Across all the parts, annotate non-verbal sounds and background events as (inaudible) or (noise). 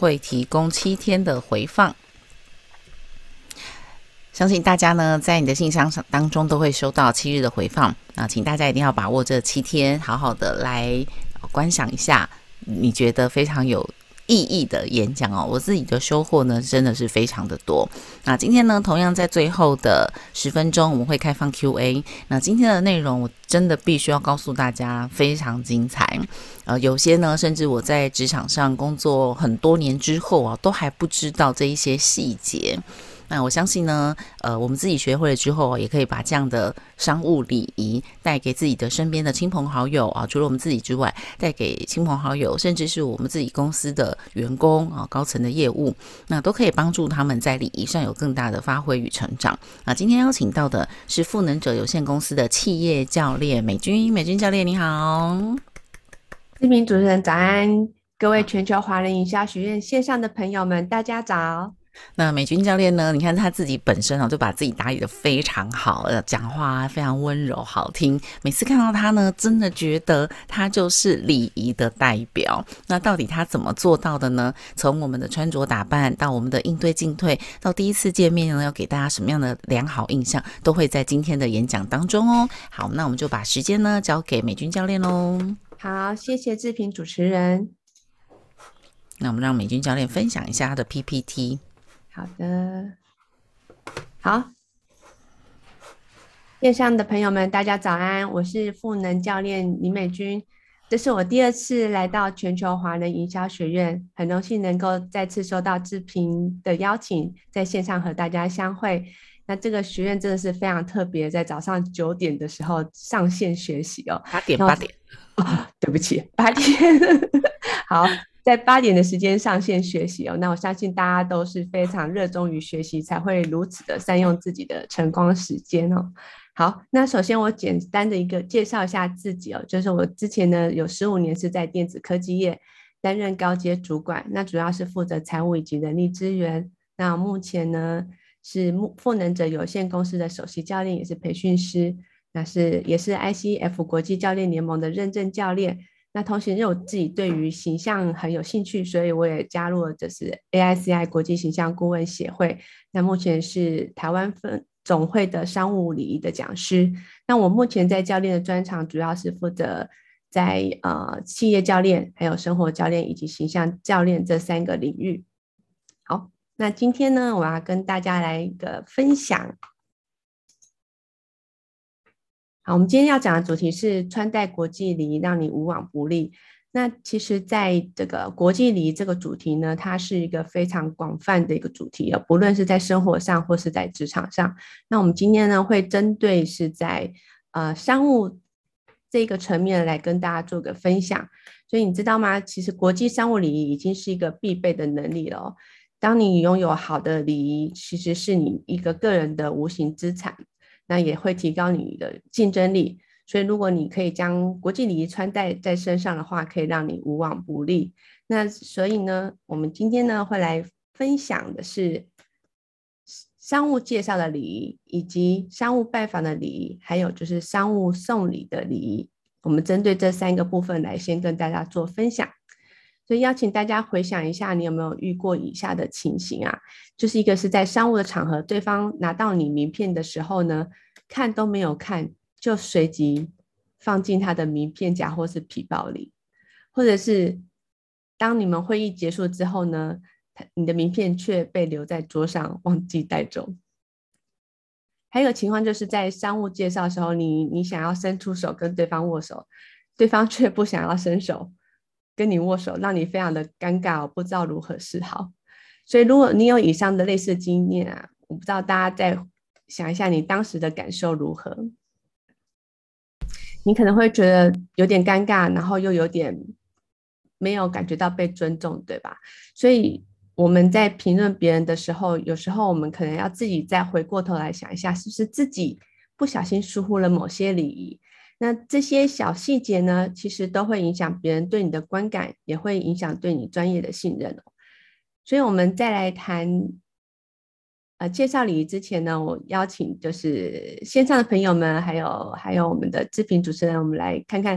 会提供七天的回放。相信大家呢，在你的信箱当中都会收到七日的回放。啊请大家一定要把握这七天，好好的来观赏一下，你觉得非常有意义的演讲哦。我自己的收获呢，真的是非常的多。那今天呢，同样在最后的十分钟，我们会开放 Q&A。那今天的内容，我真的必须要告诉大家，非常精彩。呃，有些呢，甚至我在职场上工作很多年之后啊，都还不知道这一些细节。那我相信呢，呃，我们自己学会了之后，也可以把这样的商务礼仪带给自己的身边的亲朋好友啊，除了我们自己之外，带给亲朋好友，甚至是我们自己公司的员工啊，高层的业务，那都可以帮助他们在礼仪上有更大的发挥与成长。那今天邀请到的是赋能者有限公司的企业教练美军，美军教练你好，知名主持人早安，各位全球华人营销学院线上的朋友们，大家早。那美军教练呢？你看他自己本身啊，就把自己打理得非常好，呃，讲话非常温柔好听。每次看到他呢，真的觉得他就是礼仪的代表。那到底他怎么做到的呢？从我们的穿着打扮到我们的应对进退，到第一次见面呢，要给大家什么样的良好印象，都会在今天的演讲当中哦。好，那我们就把时间呢交给美军教练喽。好，谢谢志平主持人。那我们让美军教练分享一下他的 PPT。好的，好，线上的朋友们，大家早安，我是赋能教练李美君，这是我第二次来到全球华人营销学院，很荣幸能够再次收到志平的邀请，在线上和大家相会。那这个学院真的是非常特别，在早上九点的时候上线学习哦，八点八点，哦，(laughs) 对不起，八点，(laughs) 好。在八点的时间上线学习哦，那我相信大家都是非常热衷于学习，才会如此的善用自己的晨光时间哦。好，那首先我简单的一个介绍一下自己哦，就是我之前呢有十五年是在电子科技业担任高阶主管，那主要是负责财务以及人力资源。那目前呢是目赋能者有限公司的首席教练，也是培训师，那是也是 ICF 国际教练联盟的认证教练。那同时，因为我自己对于形象很有兴趣，所以我也加入了就是 AICI 国际形象顾问协会。那目前是台湾分总会的商务礼仪的讲师。那我目前在教练的专长主要是负责在呃企业教练、还有生活教练以及形象教练这三个领域。好，那今天呢，我要跟大家来一个分享。我们今天要讲的主题是穿戴国际礼仪，让你无往不利。那其实，在这个国际礼仪这个主题呢，它是一个非常广泛的一个主题啊，不论是在生活上或是在职场上。那我们今天呢，会针对是在呃商务这个层面来跟大家做个分享。所以你知道吗？其实国际商务礼仪已经是一个必备的能力了哦。当你拥有好的礼仪，其实是你一个个人的无形资产。那也会提高你的竞争力，所以如果你可以将国际礼仪穿戴在身上的话，可以让你无往不利。那所以呢，我们今天呢会来分享的是商务介绍的礼仪，以及商务拜访的礼仪，还有就是商务送礼的礼仪。我们针对这三个部分来先跟大家做分享。所以邀请大家回想一下，你有没有遇过以下的情形啊？就是一个是在商务的场合，对方拿到你名片的时候呢，看都没有看，就随即放进他的名片夹或是皮包里，或者是当你们会议结束之后呢，你的名片却被留在桌上，忘记带走。还有情况就是在商务介绍的时候，你你想要伸出手跟对方握手，对方却不想要伸手。跟你握手，让你非常的尴尬，我不知道如何是好。所以，如果你有以上的类似经验啊，我不知道大家再想一下，你当时的感受如何？你可能会觉得有点尴尬，然后又有点没有感觉到被尊重，对吧？所以我们在评论别人的时候，有时候我们可能要自己再回过头来想一下，是不是自己不小心疏忽了某些礼仪。那这些小细节呢，其实都会影响别人对你的观感，也会影响对你专业的信任哦。所以，我们再来谈，呃，介绍礼仪之前呢，我邀请就是线上的朋友们，还有还有我们的知评主持人，我们来看看，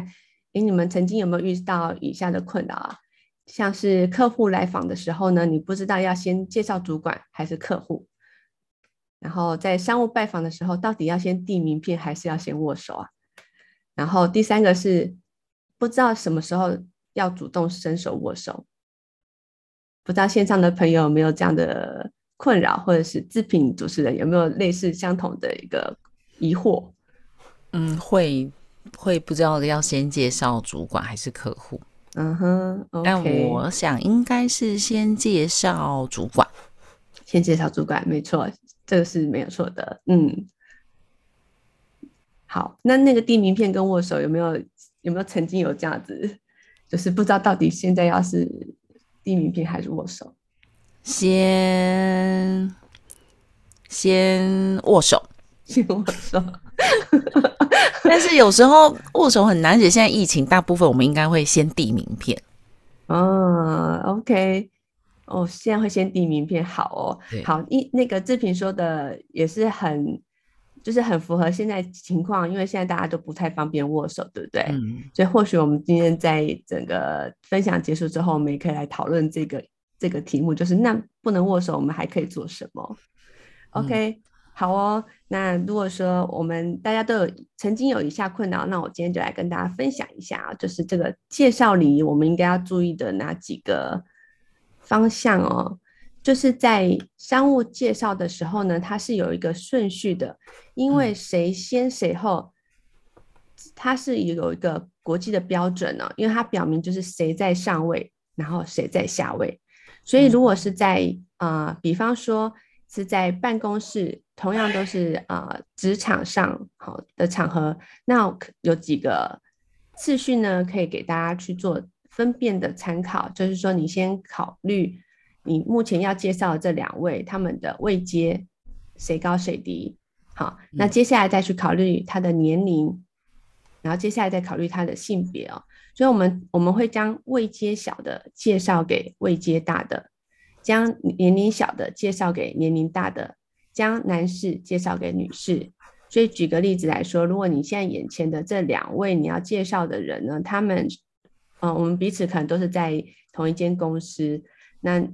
诶，你们曾经有没有遇到以下的困扰啊？像是客户来访的时候呢，你不知道要先介绍主管还是客户。然后在商务拜访的时候，到底要先递名片还是要先握手啊？然后第三个是不知道什么时候要主动伸手握手。不知道线上的朋友有没有这样的困扰，或者是自评主持人有没有类似相同的一个疑惑？嗯，会会不知道要先介绍主管还是客户。嗯哼，okay，但我想应该是先介绍主管，先介绍主管，没错，这个是没有错的。嗯，好，那那个递名片跟握手有没有有没有曾经有这样子，就是不知道到底现在要是递名片还是握手？先先握手，(laughs) 先握手。但是有时候握手很难，而且现在疫情，大部分我们应该会先递名片。哦，OK，哦，现在会先递名片，好哦，好。一那个志平说的也是很，就是很符合现在情况，因为现在大家都不太方便握手，对不对？嗯。所以或许我们今天在整个分享结束之后，我们也可以来讨论这个这个题目，就是那不能握手，我们还可以做什么？OK。嗯好哦，那如果说我们大家都有曾经有以下困扰，那我今天就来跟大家分享一下啊，就是这个介绍礼仪，我们应该要注意的哪几个方向哦？就是在商务介绍的时候呢，它是有一个顺序的，因为谁先谁后，它是有一个国际的标准呢，因为它表明就是谁在上位，然后谁在下位，所以如果是在啊、呃，比方说。是在办公室，同样都是呃职场上好的场合，那有几个次序呢，可以给大家去做分辨的参考。就是说，你先考虑你目前要介绍的这两位他们的位阶谁高谁低，好，那接下来再去考虑他的年龄，然后接下来再考虑他的性别哦。所以我们我们会将位阶小的介绍给位阶大的。将年龄小的介绍给年龄大的，将男士介绍给女士。所以举个例子来说，如果你现在眼前的这两位你要介绍的人呢，他们，嗯、呃，我们彼此可能都是在同一间公司，那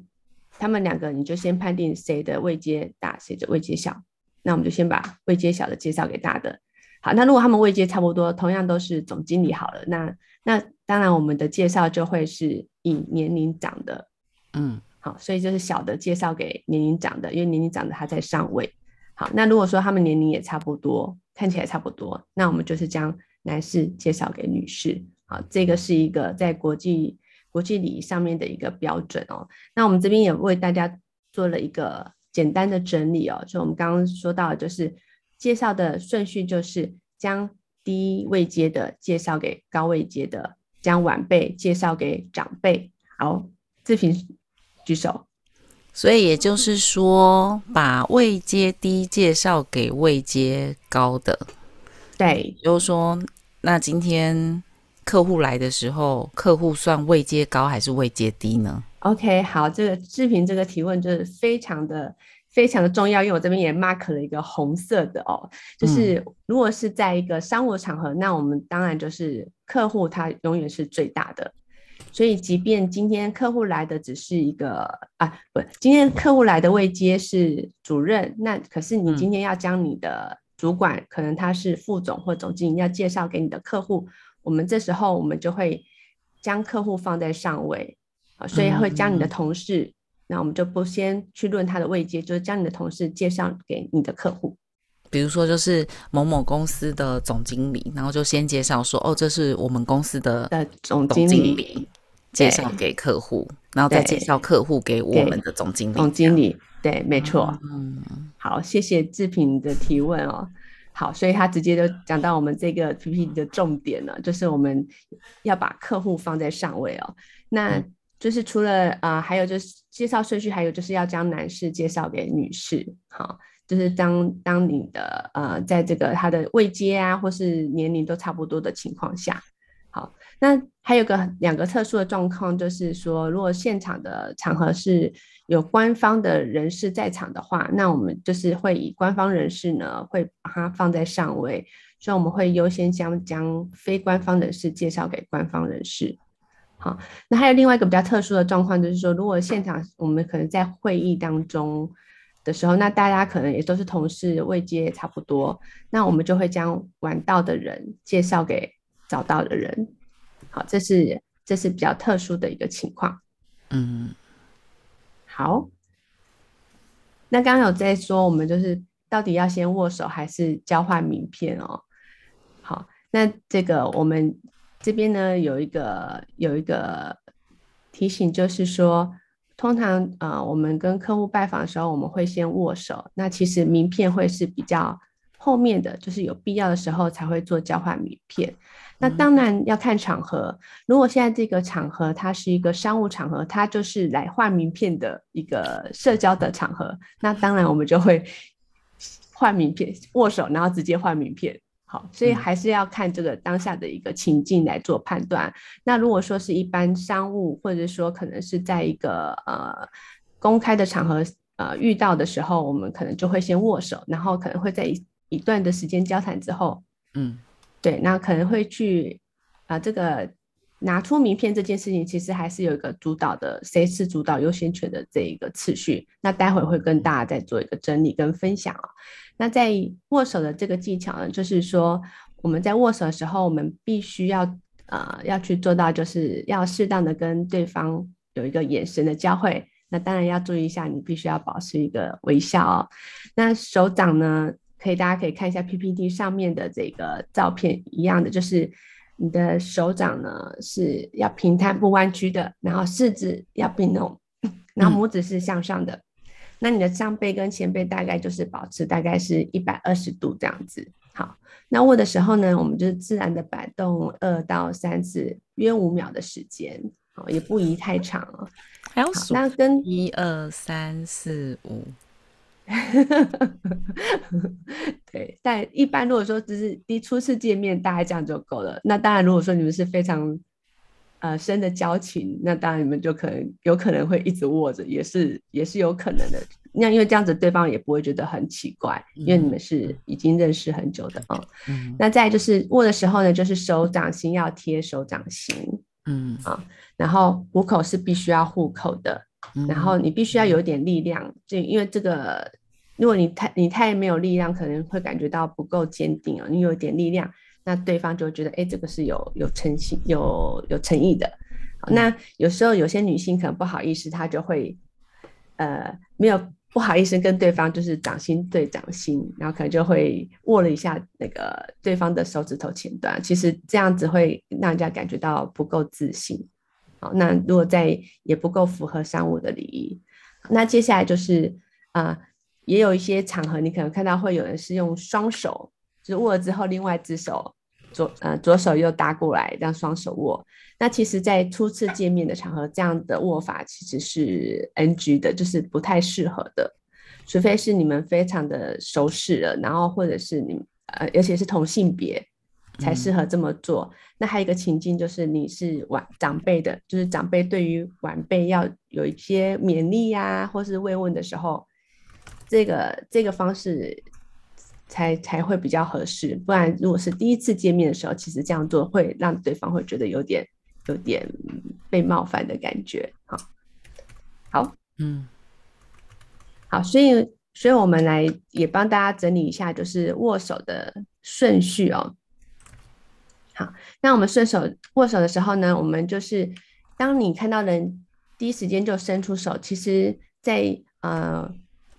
他们两个你就先判定谁的位阶大，谁的位阶小。那我们就先把位阶小的介绍给大的。好，那如果他们位阶差不多，同样都是总经理好了，那那当然我们的介绍就会是以年龄长的，嗯。好，所以就是小的介绍给年龄长的，因为年龄长的他在上位。好，那如果说他们年龄也差不多，看起来差不多，那我们就是将男士介绍给女士。好，这个是一个在国际国际礼仪上面的一个标准哦。那我们这边也为大家做了一个简单的整理哦。就我们刚刚说到的，就是介绍的顺序就是将低位阶的介绍给高位阶的，将晚辈介绍给长辈。好，志平。举手，所以也就是说，把位阶低介绍给位阶高的。对，就是说，那今天客户来的时候，客户算位阶高还是位阶低呢？OK，好，这个志平这个提问就是非常的非常的重要，因为我这边也 mark 了一个红色的哦，就是如果是在一个商务场合，那我们当然就是客户他永远是最大的。所以，即便今天客户来的只是一个啊，不，今天客户来的位阶是主任，那可是你今天要将你的主管，嗯、可能他是副总或总经理，要介绍给你的客户，我们这时候我们就会将客户放在上位啊，所以会将你的同事，嗯、那我们就不先去论他的位阶，就是将你的同事介绍给你的客户。比如说，就是某某公司的总经理，然后就先介绍说，哦，这是我们公司的总经理。介绍给客户，然后再介绍客户给我们的总经理。总经理，对，没错。嗯，好，谢谢志平的提问哦。好，所以他直接就讲到我们这个 PPT 的重点了，就是我们要把客户放在上位哦。那就是除了啊、呃，还有就是介绍顺序，还有就是要将男士介绍给女士。好，就是当当你的呃，在这个他的位阶啊，或是年龄都差不多的情况下。那还有个两个特殊的状况，就是说，如果现场的场合是有官方的人士在场的话，那我们就是会以官方人士呢，会把它放在上位，所以我们会优先将将非官方人士介绍给官方人士。好，那还有另外一个比较特殊的状况，就是说，如果现场我们可能在会议当中的时候，那大家可能也都是同事，位阶也差不多，那我们就会将晚到的人介绍给早到的人。好，这是这是比较特殊的一个情况。嗯，好。那刚刚有在说，我们就是到底要先握手还是交换名片哦？好，那这个我们。这边呢，有一个有一个提醒，就是说，通常呃我们跟客户拜访的时候，我们会先握手。那其实名片会是比较后面的，就是有必要的时候才会做交换名片。那当然要看场合，如果现在这个场合它是一个商务场合，它就是来换名片的一个社交的场合，那当然我们就会 (laughs) 换名片，握手，然后直接换名片。好，所以还是要看这个当下的一个情境来做判断。那如果说是一般商务，或者说可能是在一个呃公开的场合呃遇到的时候，我们可能就会先握手，然后可能会在一一段的时间交谈之后，嗯，对，那可能会去啊、呃、这个拿出名片这件事情，其实还是有一个主导的，谁是主导优先权的这一个次序。那待会会跟大家再做一个整理跟分享啊。那在握手的这个技巧呢，就是说我们在握手的时候，我们必须要呃要去做到，就是要适当的跟对方有一个眼神的交汇。那当然要注意一下，你必须要保持一个微笑哦。那手掌呢，可以大家可以看一下 PPT 上面的这个照片一样的，就是你的手掌呢是要平摊不弯曲的，然后四指要并拢，然后拇指是向上的。嗯那你的上背跟前背大概就是保持大概是一百二十度这样子。好，那握的时候呢，我们就是自然的摆动二到三次，约五秒的时间，好，也不宜太长哦。还要数？那跟一二三四五。(laughs) 对，但一般如果说只是第初次见面，大概这样就够了。那当然，如果说你们是非常。呃，深的交情，那当然你们就可能有可能会一直握着，也是也是有可能的。那因为这样子，对方也不会觉得很奇怪，因为你们是已经认识很久的啊。嗯。那再就是握的时候呢，就是手掌心要贴手掌心，嗯啊，然后虎口是必须要护口的，然后你必须要有点力量，就因为这个，如果你太你太没有力量，可能会感觉到不够坚定啊。你有点力量。那对方就会觉得，哎、欸，这个是有有诚心、有有诚意的。好，那有时候有些女性可能不好意思，她就会，呃，没有不好意思跟对方就是掌心对掌心，然后可能就会握了一下那个对方的手指头前端。其实这样子会让人家感觉到不够自信。好，那如果在也不够符合商务的礼仪，那接下来就是啊、呃，也有一些场合，你可能看到会有人是用双手，就是握了之后，另外一只手。左呃左手又搭过来，这样双手握。那其实，在初次见面的场合，这样的握法其实是 NG 的，就是不太适合的。除非是你们非常的熟识了，然后或者是你呃，而且是同性别才适合这么做。那还有一个情境就是你是晚长辈的，就是长辈对于晚辈要有一些勉励呀，或是慰问的时候，这个这个方式。才才会比较合适，不然如果是第一次见面的时候，其实这样做会让对方会觉得有点有点被冒犯的感觉。好，好，嗯，好，所以所以我们来也帮大家整理一下，就是握手的顺序哦。好，那我们顺手握手的时候呢，我们就是当你看到人第一时间就伸出手，其实在呃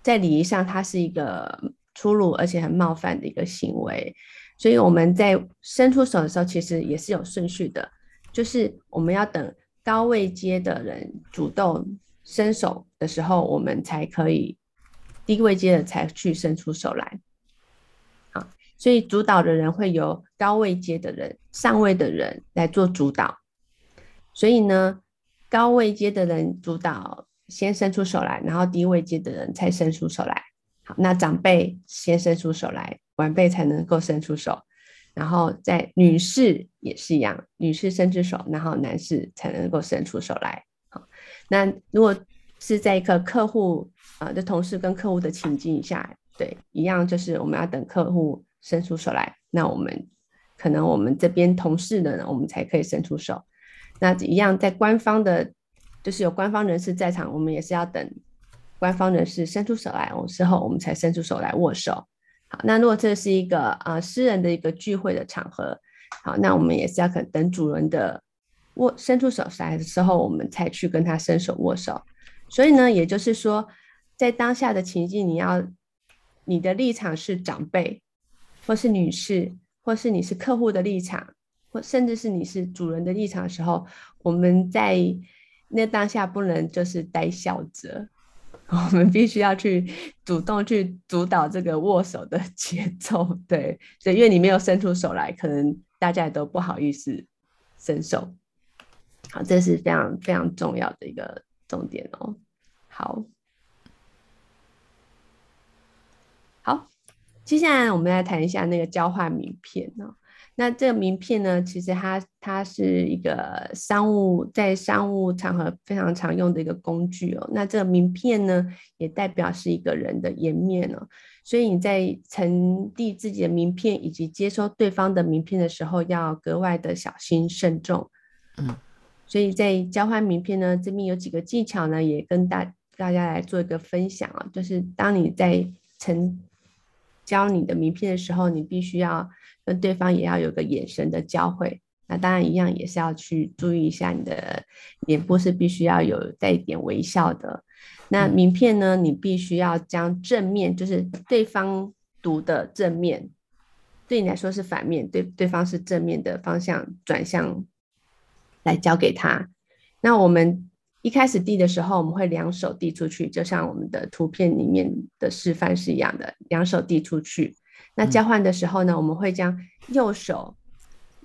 在礼仪上，它是一个。粗鲁而且很冒犯的一个行为，所以我们在伸出手的时候，其实也是有顺序的，就是我们要等高位阶的人主动伸手的时候，我们才可以低位阶的才去伸出手来。好，所以主导的人会由高位阶的人、上位的人来做主导，所以呢，高位阶的人主导先伸出手来，然后低位阶的人才伸出手来。好那长辈先伸出手来，晚辈才能够伸出手，然后在女士也是一样，女士伸出手，然后男士才能够伸出手来。好，那如果是在一个客户啊的同事跟客户的情境下，对，一样就是我们要等客户伸出手来，那我们可能我们这边同事的呢，我们才可以伸出手。那一样在官方的，就是有官方人士在场，我们也是要等官方人士伸出手来，我之后我们才伸出手来握手。好，那如果这是一个呃私人的一个聚会的场合，好，那我们也是要等等主人的握伸出手来的时候，我们才去跟他伸手握手。所以呢，也就是说，在当下的情境，你要你的立场是长辈，或是女士，或是你是客户的立场，或甚至是你是主人的立场的时候，我们在那当下不能就是呆笑着，我们必须要去主动去主导这个握手的节奏。对，所以因为你没有伸出手来，可能大家也都不好意思伸手。好，这是非常非常重要的一个。重点哦，好，好，接下来我们来谈一下那个交换名片哦。那这个名片呢，其实它它是一个商务在商务场合非常常用的一个工具哦。那这个名片呢，也代表是一个人的颜面哦。所以你在呈递自己的名片以及接收对方的名片的时候，要格外的小心慎重。嗯。所以在交换名片呢，这边有几个技巧呢，也跟大大家来做一个分享啊。就是当你在呈交你的名片的时候，你必须要跟对方也要有个眼神的交汇。那当然一样也是要去注意一下你的脸部是必须要有带一点微笑的。那名片呢，你必须要将正面，就是对方读的正面，对你来说是反面，对对方是正面的方向转向。来交给他。那我们一开始递的时候，我们会两手递出去，就像我们的图片里面的示范是一样的，两手递出去。那交换的时候呢，我们会将右手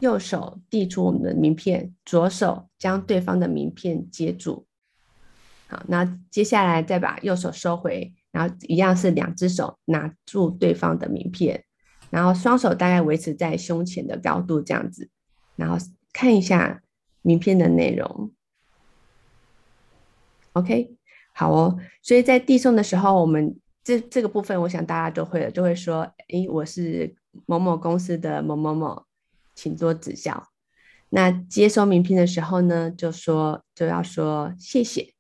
右手递出我们的名片，左手将对方的名片接住。好，那接下来再把右手收回，然后一样是两只手拿住对方的名片，然后双手大概维持在胸前的高度这样子，然后看一下。名片的内容，OK，好哦。所以在递送的时候，我们这这个部分，我想大家都会了，就会说：“诶，我是某某公司的某某某，请多指教。”那接收名片的时候呢，就说就要说谢谢。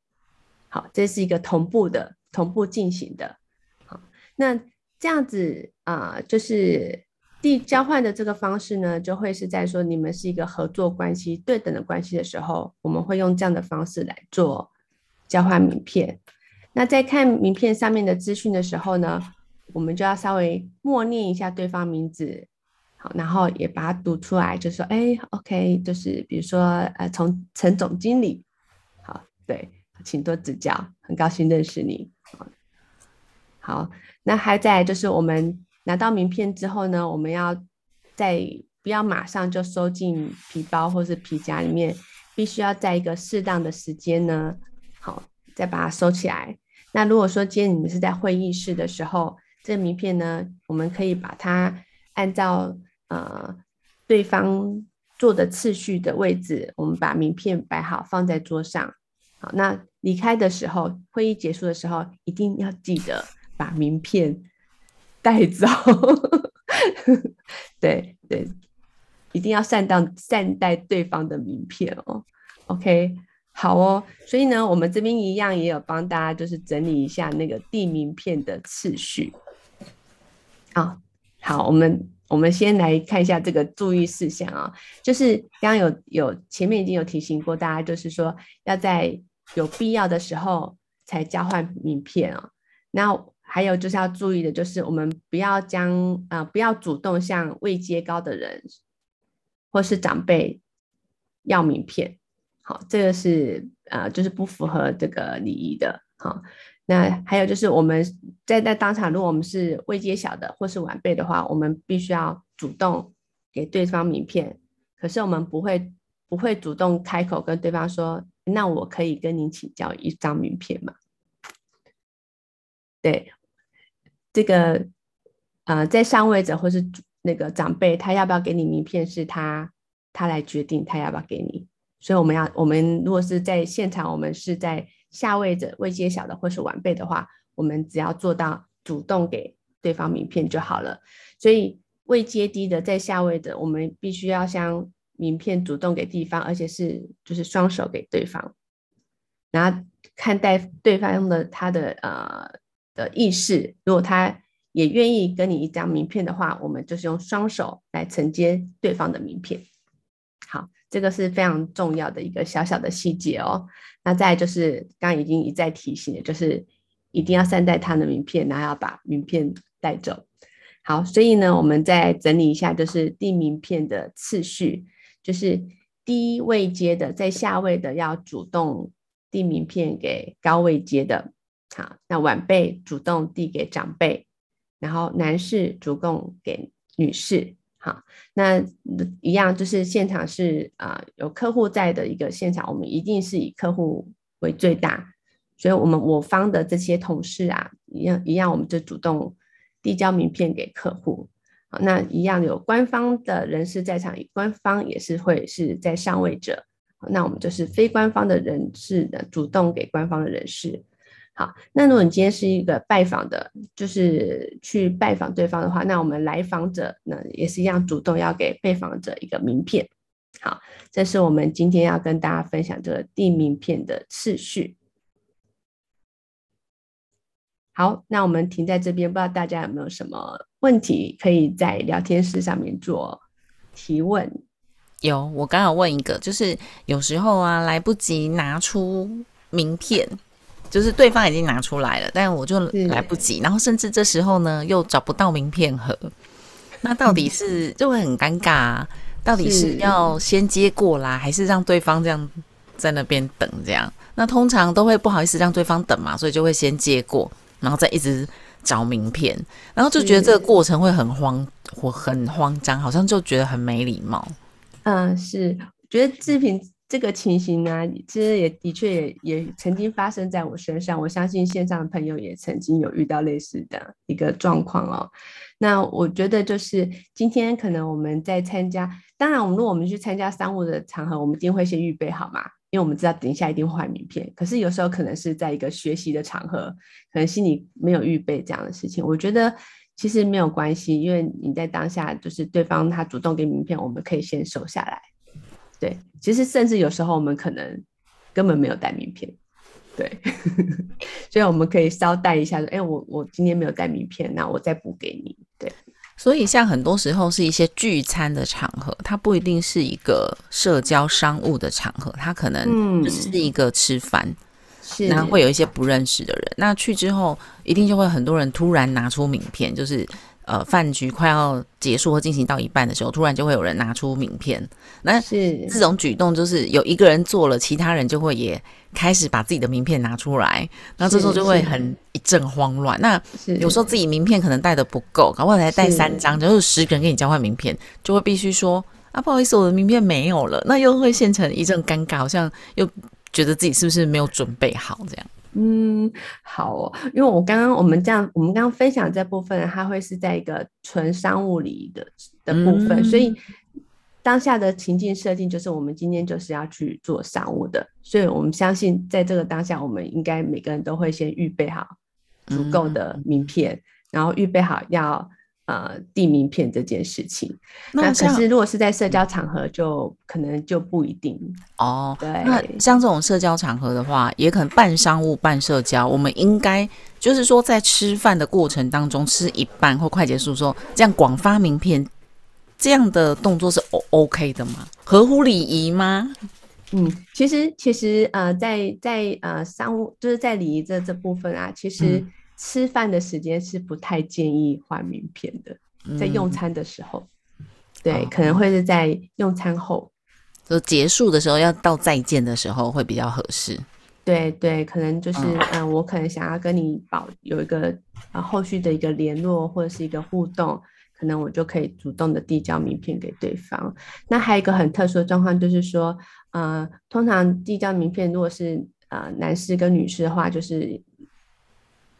好，这是一个同步的、同步进行的。好，那这样子啊，就是。递交换的这个方式呢，就会是在说你们是一个合作关系、对等的关系的时候，我们会用这样的方式来做交换名片。那在看名片上面的资讯的时候呢，我们就要稍微默念一下对方名字，好，然后也把它读出来，就说：“哎，OK，就是比如说，呃，从陈总经理，好，对，请多指教，很高兴认识你。”好，好，那还在就是我们。拿到名片之后呢，我们要在不要马上就收进皮包或是皮夹里面，必须要在一个适当的时间呢，好，再把它收起来。那如果说今天你们是在会议室的时候，这名片呢，我们可以把它按照呃对方坐的次序的位置，我们把名片摆好放在桌上。好，那离开的时候，会议结束的时候，一定要记得把名片。带走，(laughs) 对对，一定要善待善待对方的名片哦。OK，好哦。所以呢，我们这边一样也有帮大家就是整理一下那个递名片的次序。啊，好，我们我们先来看一下这个注意事项啊，就是刚刚有有前面已经有提醒过大家，就是说要在有必要的时候才交换名片啊。那还有就是要注意的，就是我们不要将啊、不要主动向位阶高的人或是长辈要名片。好，这个是呃，就是不符合这个礼仪的。好，那还有就是我们在在当场，如果我们是未揭晓的或是晚辈的话，我们必须要主动给对方名片。可是我们不会不会主动开口跟对方说，那我可以跟您请教一张名片吗？对。这个，呃，在上位者或是那个长辈，他要不要给你名片，是他他来决定他要不要给你。所以我们要，我们如果是在现场，我们是在下位者位阶小的或是晚辈的话，我们只要做到主动给对方名片就好了。所以位阶低的在下位者，我们必须要将名片主动给对方，而且是就是双手给对方，然后看待对方的他的呃的意识，如果他也愿意跟你一张名片的话，我们就是用双手来承接对方的名片。这个是非常重要的一个小小的细节哦。那再就是刚刚已经一再提醒的，就是一定要善待他的名片，然后要把名片带走。好，所以呢，我们再整理一下，就是递名片的次序，就是低位阶的在下位的要主动递名片给高位阶的。好，那晚辈主动递给长辈。然后男士主动给女士，好，那一样就是现场是啊、有客户在的一个现场，我们一定是以客户为最大，所以我们我方的这些同事啊，一样一样，我们就主动递交名片给客户，好，那一样有官方的人士在场，官方也是会是在上位者，那我们就是非官方的人士的主动给官方的人士。好，那如果你今天是一个拜访的，就是去拜访对方的话，那我们来访者呢也是一样，主动要给被访者一个名片。好，这是我们今天要跟大家分享这个递名片的次序。好，那我们停在这边，不知道大家有没有什么问题，可以在聊天室上面做提问。有，我刚好问一个，就是有时候啊，来不及拿出名片。就是对方已经拿出来了，但我就来不及，然后甚至这时候呢又找不到名片盒，那到底是就会很尴尬啊，到底是要先接过来，还是让对方这样在那边等这样？那通常都会不好意思让对方等嘛，所以就会先接过，然后再一直找名片，然后就觉得这个过程会很慌，我很慌张，好像就觉得很没礼貌。嗯，是，觉得志平。这个情形呢，其实也的确也也曾经发生在我身上。我相信线上的朋友也曾经有遇到类似的一个状况哦。那我觉得就是今天可能我们在参加，当然我们如果我们去参加商务的场合，我们一定会先预备好嘛，因为我们知道等一下一定会换名片。可是有时候可能是在一个学习的场合，可能心里没有预备这样的事情。我觉得其实没有关系，因为你在当下就是对方他主动给名片，我们可以先收下来。对，其实甚至有时候我们可能根本没有带名片，对，(laughs) 所以我们可以稍带一下，说，哎，我我今天没有带名片，那我再补给你。对，所以像很多时候是一些聚餐的场合，它不一定是一个社交商务的场合，它可能只是一个吃饭，是，然后会有一些不认识的人，那去之后一定就会很多人突然拿出名片，就是。呃，饭局快要结束或进行到一半的时候，突然就会有人拿出名片。那是这种举动，就是有一个人做了，其他人就会也开始把自己的名片拿出来。那这时候就会很一阵慌乱。那有时候自己名片可能带的不够，搞不好才带三张，就是十个人跟你交换名片，就会必须说啊，不好意思，我的名片没有了。那又会现成一阵尴尬，好像又觉得自己是不是没有准备好这样。嗯，好哦，因为我刚刚我们这样，我们刚刚分享这部分，它会是在一个纯商务礼仪的的部分，嗯，所以当下的情境设定就是我们今天就是要去做商务的，所以我们相信在这个当下，我们应该每个人都会先预备好足够的名片，嗯，然后预备好要。呃，递名片这件事情，那可是如果是在社交场合，就可能就不一定哦。对，那像这种社交场合的话，也可能半商务半社交。我们应该就是说，在吃饭的过程当中，吃一半或快结束时候，这样广发名片，这样的动作是 O OK 的吗？合乎礼仪吗？嗯，其实其实呃，在在呃商务就是在礼仪这这部分啊，其实。嗯吃饭的时间是不太建议换名片的，在用餐的时候，嗯、对、哦，可能会是在用餐后，就结束的时候要到再见的时候会比较合适。对对，可能就是嗯、呃，我可能想要跟你保有一个啊后续的一个联络或者是一个互动，可能我就可以主动的递交名片给对方。那还有一个很特殊的状况就是说，呃，通常递交名片如果是呃男士跟女士的话，就是。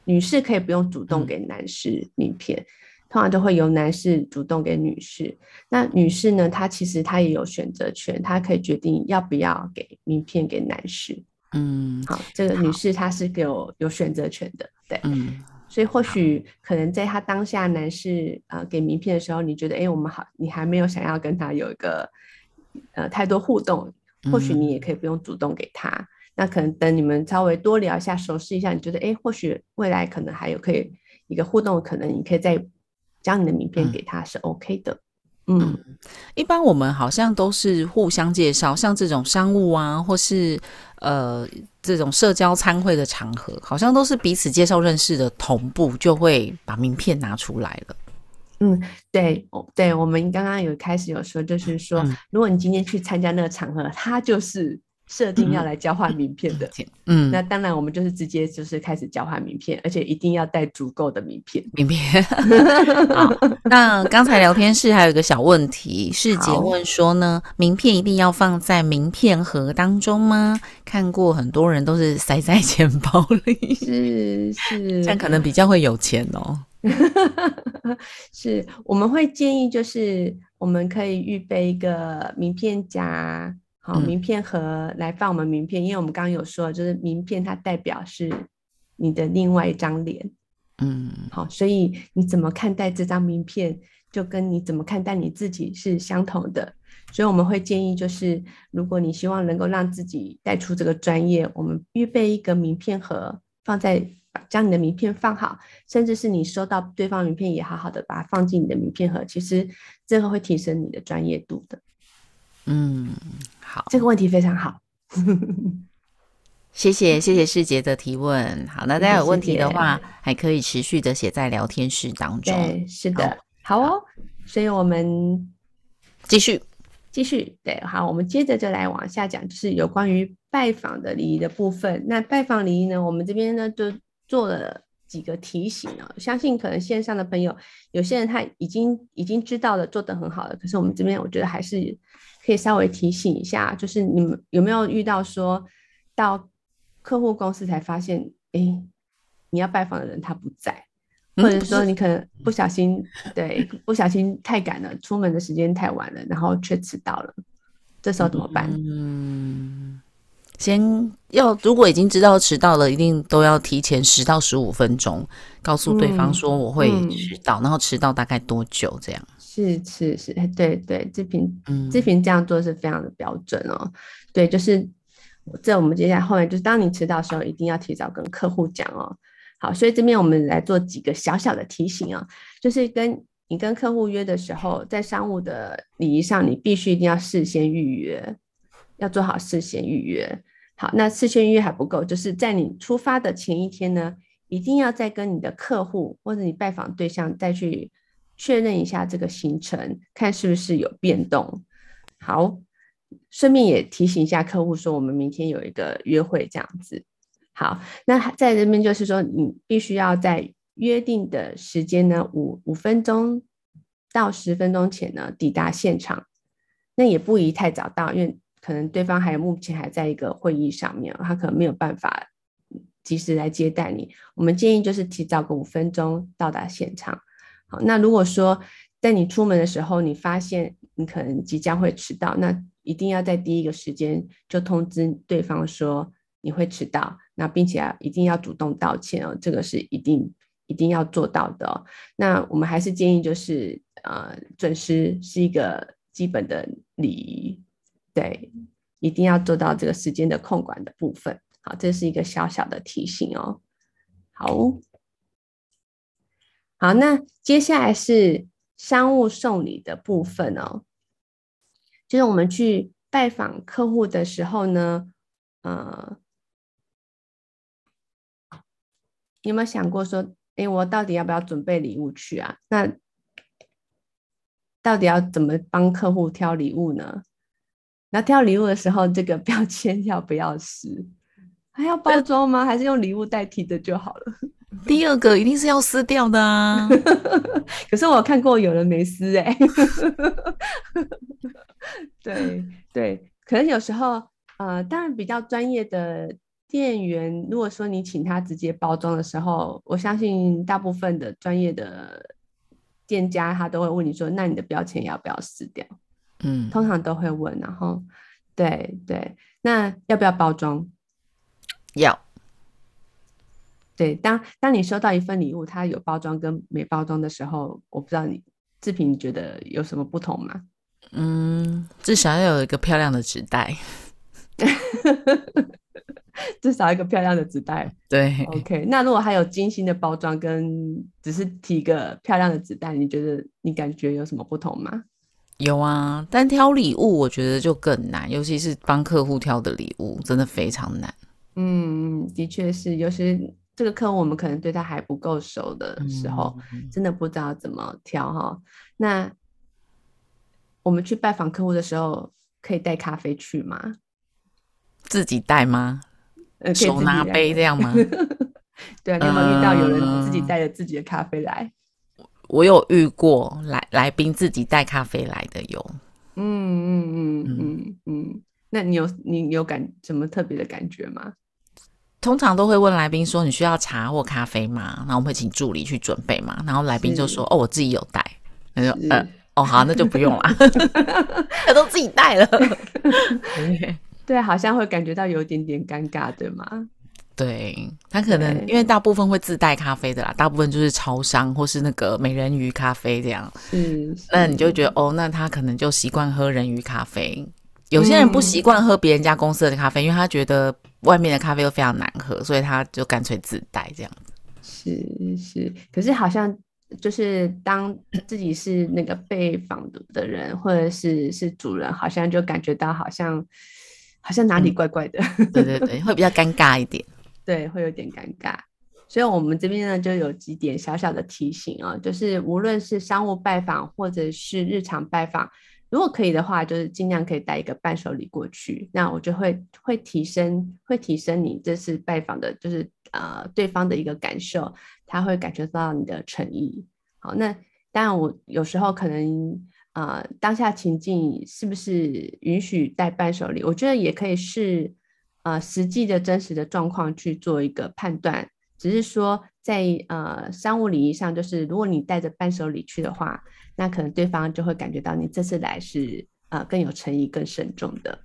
女士可以不用主动给男士名片，嗯，通常都会由男士主动给女士。那女士呢？她其实她也有选择权，她可以决定要不要给名片给男士。嗯，好，这个女士她是有有选择权的，对。嗯，所以或许可能在她当下男士呃给名片的时候，你觉得哎，我们好，你还没有想要跟他有一个呃太多互动，或许你也可以不用主动给他。嗯、那可能等你们稍微多聊一下，熟悉一下，你觉得哎，或许未来可能还有可以一个互动，可能你可以再将你的名片给他是 OK 的。嗯，嗯，一般我们好像都是互相介绍，像这种商务啊，或是呃这种社交参会的场合，好像都是彼此介绍认识的同步就会把名片拿出来了。嗯，对，对，我们刚刚有开始有说，就是说，嗯、如果你今天去参加那个场合，他就是。设定要来交换名片的，嗯，那当然我们就是直接就是开始交换名片，而且一定要带足够的名片。名片。好，(laughs) 那刚才聊天室还有一个小问题，是姐问说呢，名片一定要放在名片盒当中吗？看过很多人都是塞在钱包里，是是，这样可能比较会有钱哦。(laughs) 是，我们会建议就是我们可以预备一个名片夹。好，名片盒来放我们名片，嗯、因为我们刚刚有说，就是名片它代表是你的另外一张脸，嗯，好，所以你怎么看待这张名片，就跟你怎么看待你自己是相同的。所以我们会建议，就是如果你希望能够让自己带出这个专业，我们预备一个名片盒，放在将你的名片放好，甚至是你收到对方名片也好好的把它放进你的名片盒，其实这个会提升你的专业度的。嗯，好，这个问题非常好，(laughs) 谢谢谢谢世杰的提问。好，那大家有问题的话，还可以持续的写在聊天室当中。对，是的，好，好哦。所以我们继续继续，对，好，我们接着就来往下讲，就是有关于拜访的礼仪的部分。那拜访礼仪呢，我们这边呢就做了几个提醒啊，相信可能线上的朋友有些人他已经已经知道了，做得很好了，可是我们这边我觉得还是。可以稍微提醒一下，就是你们有没有遇到说到客户公司才发现，哎，你要拜访的人他不在，或者说你可能不小心，对，不小心太赶了，出门的时间太晚了，然后却迟到了，这时候怎么办？嗯，先要如果已经知道迟到了，一定都要提前十到十五分钟告诉对方说我会迟到，然后迟到大概多久这样。是是是，对对，志平，志平这样做是非常的标准哦。嗯、对，就是这我们接下来后面就是，当你迟到的时候，一定要提早跟客户讲哦。好，所以这边我们来做几个小小的提醒啊、哦，就是跟你跟客户约的时候，在商务的礼仪上，你必须一定要事先预约，要做好事先预约。好，那事先预约还不够，就是在你出发的前一天呢，一定要再跟你的客户或者你拜访对象再去。确认一下这个行程，看是不是有变动。好，顺便也提醒一下客户说，我们明天有一个约会这样子。好，那在这边就是说，你必须要在约定的时间呢，五五分钟到十分钟前呢抵达现场。那也不宜太早到，因为可能对方还有目前还在一个会议上面，他可能没有办法及时来接待你。我们建议就是提早个五分钟到达现场。好，那如果说在你出门的时候，你发现你可能即将会迟到，那一定要在第一个时间就通知对方说你会迟到，那并且一定要主动道歉哦，这个是一定一定要做到的哦。那我们还是建议就是呃，准时是一个基本的礼仪，对，一定要做到这个时间的控管的部分。好，这是一个小小的提醒哦。好。好，那接下来是商务送礼的部分哦。就是我们去拜访客户的时候呢，呃，你有没有想过说，哎，我到底要不要准备礼物去啊？那到底要怎么帮客户挑礼物呢？那挑礼物的时候，这个 (laughs) 标签要不要撕？还要包装吗？还是用礼物代替的就好了？(laughs) 第二个一定是要撕掉的啊！(laughs) 可是我看过有人没撕哎、欸。(laughs) 对对，可能有时候呃，当然比较专业的店员，如果说你请他直接包装的时候，我相信大部分的专业的店家他都会问你说：“那你的标签要不要撕掉？”嗯，通常都会问，然后对对，那要不要包装？要。对，当当你收到一份礼物，它有包装跟没包装的时候，我不知道你志平你觉得有什么不同吗？嗯，至少要有一个漂亮的纸袋。(laughs) 至少一个漂亮的纸袋。对，OK。那如果还有精心的包装，跟只是提个漂亮的纸袋，你觉得你感觉有什么不同吗？有啊，但挑礼物我觉得就更难，尤其是帮客户挑的礼物，真的非常难。嗯，的确是，有时这个客户我们可能对他还不够熟的时候，嗯、真的不知道怎么挑哈。那我们去拜访客户的时候，可以带咖啡去吗？自己带吗？手拿杯这样吗？(laughs) 对啊，你有没有遇到有人自己带着自己的咖啡来？我有遇过来来宾自己带咖啡来的有。嗯嗯嗯嗯嗯，那你有你有感什么特别的感觉吗？通常都会问来宾说，你需要茶或咖啡吗？然后我们会请助理去准备嘛。然后来宾就说哦，我自己有带。他说呃哦好，那就不用了，(laughs) (laughs) 他都自己带了。(laughs) 对，好像会感觉到有点点尴尬，对吗？对，他可能因为大部分会自带咖啡的啦，大部分就是超商或是那个美人鱼咖啡这样。嗯，那你就觉得哦，那他可能就习惯喝人鱼咖啡。有些人不习惯喝别人家公司的咖啡，嗯，因为他觉得外面的咖啡都非常难喝，所以他就干脆自带这样子。是是，可是好像就是当自己是那个被访的人，或者是是主人，好像就感觉到好像。好像哪里怪怪的，嗯，对对对，会比较尴尬一点，(laughs) 对，会有点尴尬。所以，我们这边呢就有几点小小的提醒啊，就是无论是商务拜访或者是日常拜访，如果可以的话，就是尽量可以带一个伴手礼过去，那我就会会提升，会提升你这次拜访的，就是呃对方的一个感受，他会感觉到你的诚意。好，那当然我有时候可能。呃，当下情境是不是允许带伴手礼？我觉得也可以是呃实际的真实的状况去做一个判断。只是说在呃商务礼仪上，就是如果你带着伴手礼去的话，那可能对方就会感觉到你这次来是呃更有诚意、更慎重的。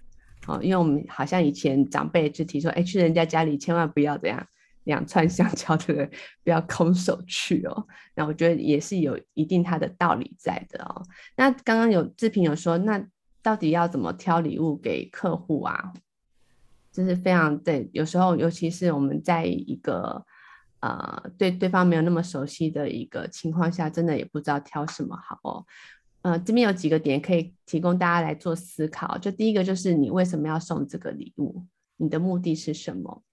哦，因为我们好像以前长辈就提说，哎，去人家家里千万不要这样。两串香蕉的人不要空手去哦，那我觉得也是有一定它的道理在的哦。那刚刚有志平有说，那到底要怎么挑礼物给客户啊？这是非常对，有时候尤其是我们在一个呃对对方没有那么熟悉的一个情况下，真的也不知道挑什么好哦。呃，这边有几个点可以提供大家来做思考，就第一个就是你为什么要送这个礼物？你的目的是什么？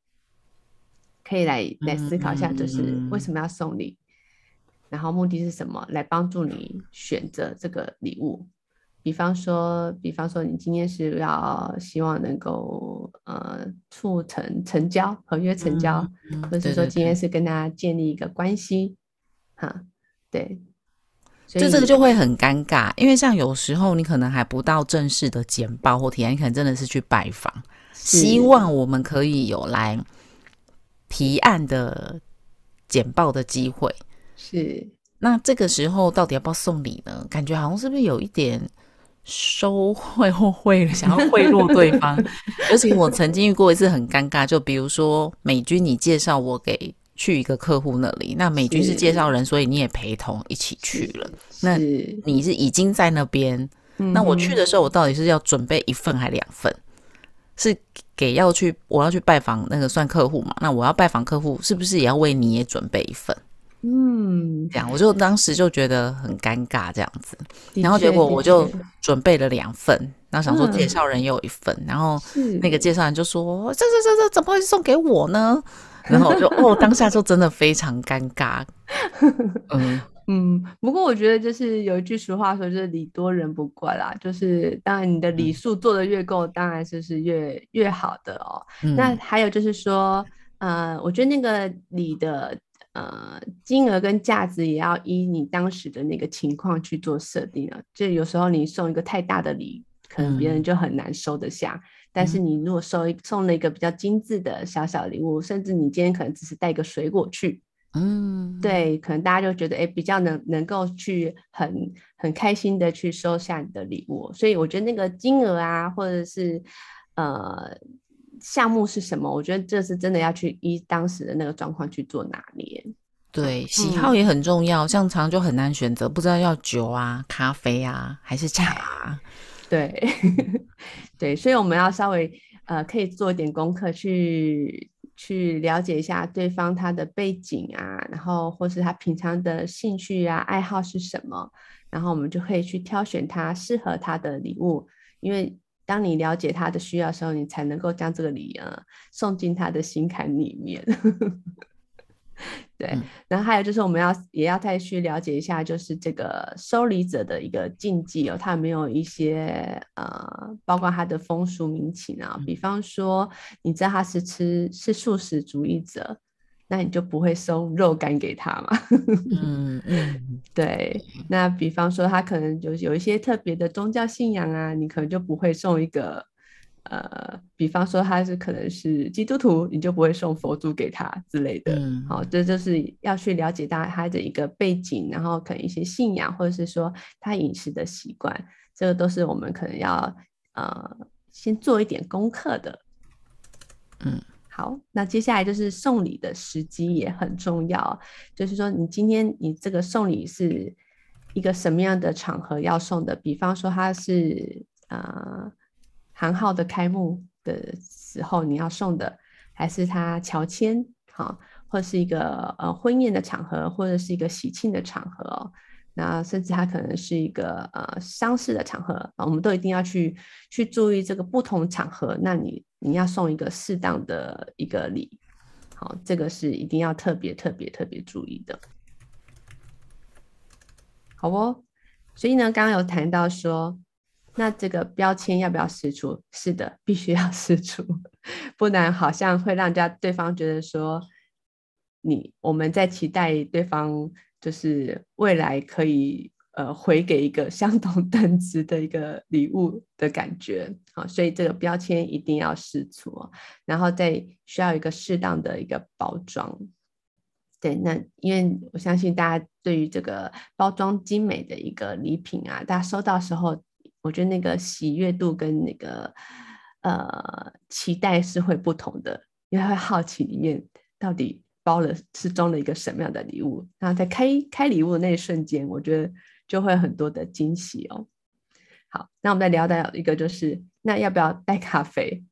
可以来来思考一下，就是为什么要送礼，然后目的是什么，来帮助你选择这个礼物。比方说，比方说，你今天是要希望能够呃促成成交，合约成交，或者说今天是跟他建立一个关系，哈，对。所以就这个就会很尴尬，因为像有时候你可能还不到正式的简报或提案，你可能真的是去拜访，希望我们可以有来。提案的简报的机会是，那这个时候到底要不要送礼呢？感觉好像是不是有一点收贿或贿想要贿赂对方？(laughs) 而且我曾经遇过一次很尴尬，就比如说美军，你介绍我给去一个客户那里，那美军是介绍人，所以你也陪同一起去了。那你是已经在那边，那我去的时候，我到底是要准备一份还两份？是给要去我要去拜访那个算客户嘛？那我要拜访客户，是不是也要为你也准备一份？嗯，这样我就当时就觉得很尴尬这样子，然后结果我就准备了两份，然后想说介绍人也有一份，嗯、然后那个介绍人就说：“这这这这怎么会送给我呢？”然后我就哦，当下就真的非常尴尬，(laughs) 嗯。嗯，不过我觉得就是有一句俗话说，就是礼多人不怪啦。就是当然你的礼数做的越够，嗯、当然就是越越好的哦。嗯、那还有就是说，呃，我觉得那个礼的呃金额跟价值也要依你当时的那个情况去做设定了。就有时候你送一个太大的礼，可能别人就很难收得下。嗯、但是你如果收一送了一个比较精致的小小礼物，甚至你今天可能只是带个水果去。嗯，对，可能大家就觉得，哎，比较能能够去很很开心的去收下你的礼物，所以我觉得那个金额啊，或者是呃项目是什么，我觉得这是真的要去依当时的那个状况去做拿捏。对，喜好也很重要，嗯、像常常就很难选择，不知道要酒啊、咖啡啊还是茶、啊。对，(laughs) 对，所以我们要稍微呃，可以做一点功课去。去了解一下对方他的背景啊，然后或是他平常的兴趣啊、爱好是什么，然后我们就可以去挑选他适合他的礼物。因为当你了解他的需要的时候，你才能够将这个礼啊送进他的心坎里面。(laughs) 对，然后还有就是我们要也要再去了解一下，就是这个收礼者的一个禁忌哦，他有没有一些呃，包括他的风俗民情啊，比方说你知道他是吃是素食主义者，那你就不会送肉干给他嘛。嗯 (laughs) 嗯，对。那比方说他可能就有一些特别的宗教信仰啊，你可能就不会送一个。呃，比方说他是可能是基督徒，你就不会送佛珠给他之类的。嗯，好，这就是要去了解到他的一个背景，然后可能一些信仰，或者是说他饮食的习惯，这个都是我们可能要呃先做一点功课的。嗯，好，那接下来就是送礼的时机也很重要，就是说你今天你这个送礼是一个什么样的场合要送的？比方说他是呃。韩号的开幕的时候，你要送的还是他乔迁，好，或是一个呃婚宴的场合，或者是一个喜庆的场合哦。那甚至他可能是一个呃丧事的场合啊，我们都一定要去去注意这个不同场合。那你你要送一个适当的一个礼，好，这个是一定要特别特别特别注意的。好哦，所以呢，刚刚有谈到说。那这个标签要不要撕除？是的，必须要撕除，(laughs) 不然好像会让家对方觉得说你我们在期待对方就是未来可以呃回给一个相同 (laughs) 等值的一个礼物的感觉啊，所以这个标签一定要释出，然后再需要一个适当的一个包装。对，那因为我相信大家对于这个包装精美的一个礼品啊，大家收到时候。我觉得那个喜悦度跟那个呃期待是会不同的，因为会好奇里面到底包了是装了一个什么样的礼物。然后在开开礼物的那一瞬间，我觉得就会很多的惊喜哦。好，那我们再聊到一个，就是那要不要带咖啡？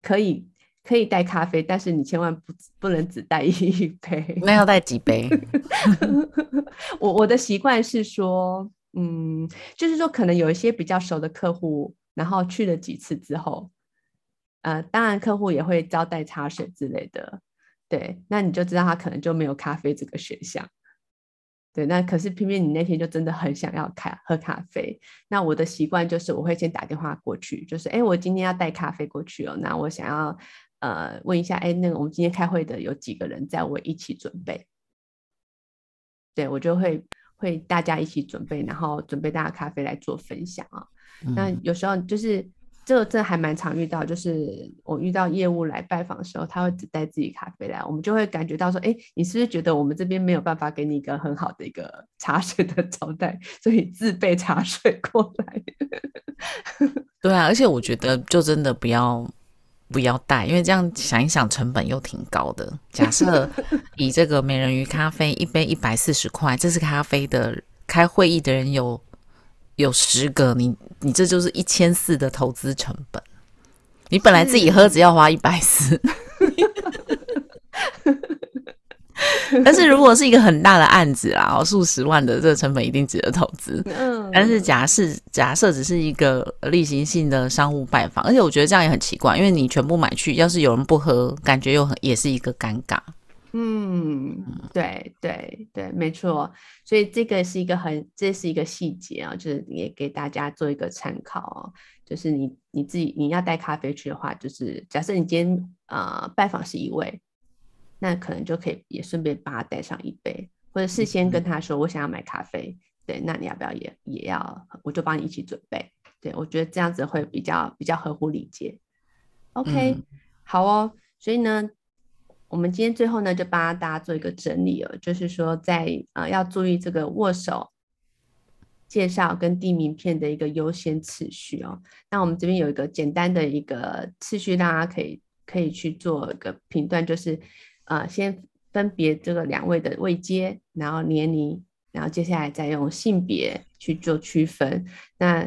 可以，可以带咖啡，但是你千万不不能只带一杯。那要带几杯？(laughs) 我我的习惯是说。嗯，就是说，可能有一些比较熟的客户，然后去了几次之后，呃，当然客户也会招待茶水之类的，对，那你就知道他可能就没有咖啡这个选项，对，那可是偏偏你那天就真的很想要咖喝咖啡，那我的习惯就是我会先打电话过去，就是哎，我今天要带咖啡过去哦，那我想要呃问一下，哎，那个我们今天开会的有几个人在我一起准备，对，我就会。会大家一起准备，然后准备大家咖啡来做分享啊。嗯、那有时候就是这个，这还蛮常遇到，就是我遇到业务来拜访的时候，他会只带自己咖啡来，我们就会感觉到说，哎，你是不是觉得我们这边没有办法给你一个很好的一个 (laughs) 茶水的招待，所以自备茶水过来？(laughs) 对啊，而且我觉得就真的不要。不要带，因为这样想一想，成本又挺高的。假设 (laughs) 以这个美人鱼咖啡一杯一百四十块，这是咖啡的开会议的人有有十个，你你这就是一千四的投资成本。你本来自己喝只要花一百四。但是如果是一个很大的案子啊，数十万的这个成本一定值得投资。嗯，但是假设假设只是一个例行性的商务拜访，而且我觉得这样也很奇怪，因为你全部买去，要是有人不喝，感觉又很也是一个尴尬。嗯，对对对，没错。所以这个是一个很，这是一个细节啊，就是也给大家做一个参考哦。就是你你自己你要带咖啡去的话，就是假设你今天啊、呃、拜访是一位。那可能就可以也顺便把他带上一杯，或者事先跟他说我想要买咖啡，对，那你要不要也也要，我就帮你一起准备。对，我觉得这样子会比较比较合乎礼节。OK，嗯，好哦。所以呢，我们今天最后呢就帮大家做一个整理了，就是说在呃要注意这个握手介绍跟递名片的一个优先次序哦。那我们这边有一个简单的一个次序，大家可以可以去做一个评断，就是。呃，先分别这个两位的位阶，然后年龄，然后接下来再用性别去做区分。那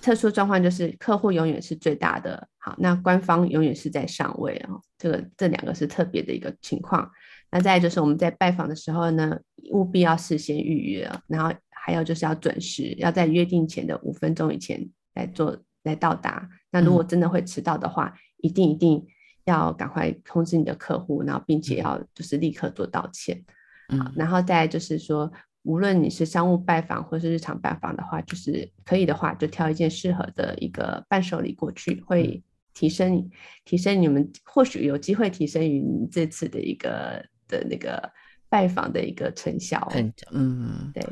特殊状况就是客户永远是最大的，好，那官方永远是在上位哦。这个这两个是特别的一个情况。那再就是我们在拜访的时候呢，务必要事先预约，然后还有就是要准时，要在约定前的五分钟以前来做来到达。那如果真的会迟到的话，嗯、一定一定要赶快通知你的客户，然后并且要就是立刻做道歉。嗯，好，然后再就是说，无论你是商务拜访或是日常拜访的话，就是可以的话，就挑一件适合的一个伴手礼过去，会提升你提升你们或许有机会提升于你这次的一个。的那个拜访的一个成效，嗯，对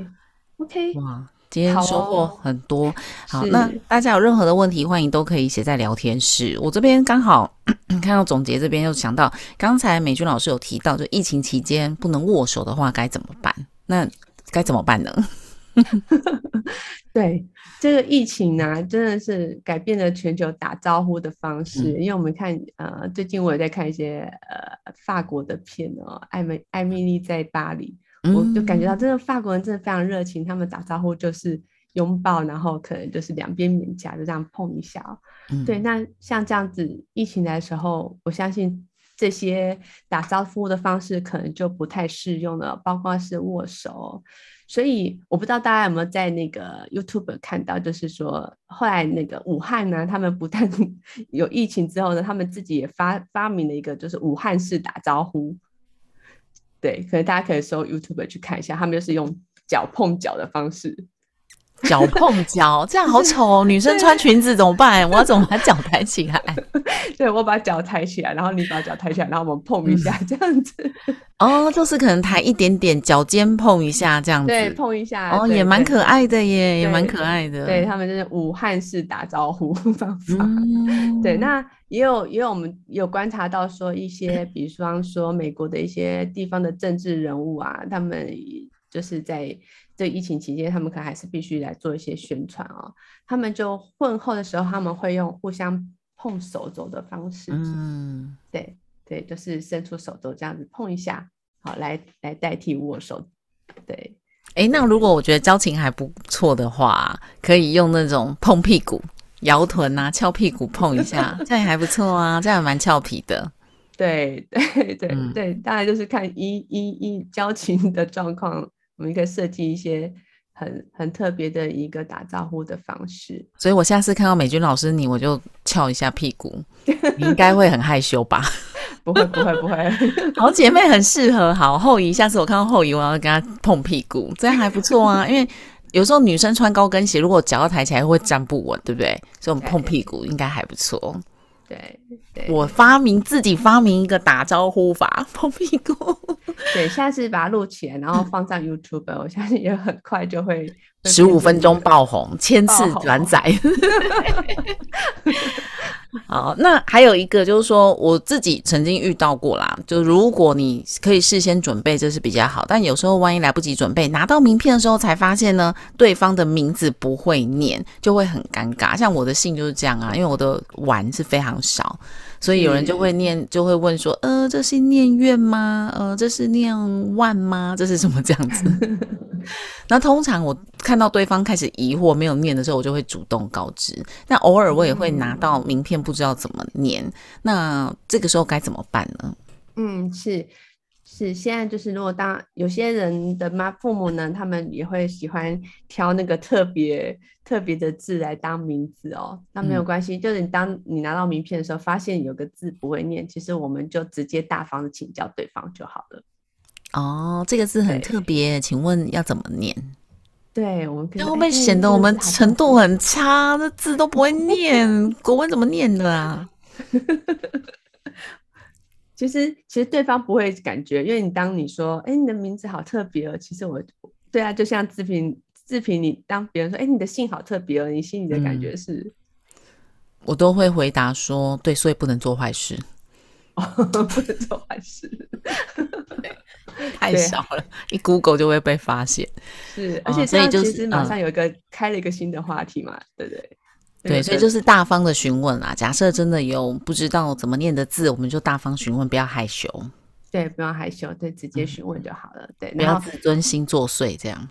，OK，哇，今天收获很多。好，好，那大家有任何的问题，欢迎都可以写在聊天室。我这边刚好 (clears throat) 看到总结这边又想到，刚才美君老师有提到，就疫情期间不能握手的话该怎么办？那该怎么办呢？(laughs) 对，这个疫情呢、啊，真的是改变了全球打招呼的方式。嗯、因为我们看，呃，最近我也在看一些呃法国的片哦，艾美艾米丽在巴黎，嗯、我就感觉到真的法国人真的非常热情，他们打招呼就是拥抱，然后可能就是两边脸颊就这样碰一下、哦。嗯、对，那像这样子疫情来的时候，我相信这些打招呼的方式可能就不太适用了，包括是握手。所以我不知道大家有没有在那个 YouTube 看到，就是说后来那个武汉呢，他们不但 (laughs) 有疫情之后呢，他们自己也发发明了一个，就是武汉式打招呼。对，可能大家可以搜 YouTube 去看一下，他们就是用脚碰脚的方式。脚碰脚，这样好丑哦！女生穿裙子怎么办？我要怎么把脚抬起来？(laughs) 对，我把脚抬起来，然后你把脚抬起来，然后我们碰一下，这样子。哦，就是可能抬一点点，脚尖碰一下这样子。对，碰一下。哦，也蛮可爱的耶，也蛮可爱的。对，他们就是武汉式打招呼 (laughs) 方法。对，那也有也有我们有观察到说一些，比方说美国的一些地方的政治人物啊，他们就是在。这疫情期间，他们可能还是必须来做一些宣传哦。他们就问候的时候，他们会用互相碰手肘的方式。嗯，对对，就是伸出手肘这样子碰一下，好，来来代替握手。对，哎，那如果我觉得交情还不错的话，可以用那种碰屁股、摇臀啊、翘屁股碰一下，这样也还不错啊，这样也蛮俏皮的。对对对、嗯、对，当然就是看一一一交情的状况。我们可以设计一些很很特别的一个打招呼的方式，所以我下次看到美君老师你，我就翘一下屁股，你应该会很害羞吧？(laughs) 不会不会不会，好姐妹很适合。好，后移，下次我看到后移，我要跟她碰屁股，这样还不错啊。因为有时候女生穿高跟鞋，如果脚要抬起来会站不稳，对不对？所以我们碰屁股应该还不错。对，对，我发明自己发明一个打招呼法，碰屁股。对，下次把它录起来，然后放上 YouTube，、嗯、我相信也很快就会十五分钟爆红，千次转载。(laughs) 好，那还有一个就是说，我自己曾经遇到过啦，就如果你可以事先准备，这是比较好。但有时候万一来不及准备，拿到名片的时候才发现呢，对方的名字不会念，就会很尴尬。像我的姓就是这样啊，因为我的玩是非常少。所以有人就会念，就会问说，呃，这是念愿吗？呃，这是念万吗？这是什么这样子？(laughs) 那通常我看到对方开始疑惑没有念的时候，我就会主动告知。那偶尔我也会拿到名片，不知道怎么念。那这个时候该怎么办呢？嗯，是。是，现在就是，如果当有些人的妈父母呢，他们也会喜欢挑那个特别特别的字来当名字哦。那没有关系，嗯、就是你当你拿到名片的时候，发现有个字不会念，其实我们就直接大方的请教对方就好了。哦，这个字很特别，对请问要怎么念？对，我。会不会显得我们程度很差？这字都不会念，国文怎么念的啊？(laughs) 其实，其实对方不会感觉，因为你当你说，哎，你的名字好特别哦。其实我，对啊，就像志平，志平，你当别人说，哎，你的姓好特别哦，你心里的感觉是，嗯、我都会回答说，对，所以不能做坏事，哦、(laughs) 不能做坏事，(laughs) 太少了，一 Google 就会被发现。是，而且这样其实马上有一个开了一个新的话题嘛，嗯、对不对？对，所以就是大方的询问啦。假设真的有不知道怎么念的字，我们就大方询问，不要害羞。对，不要害羞，对，直接询问就好了。嗯、对，不要自尊心作祟，这样。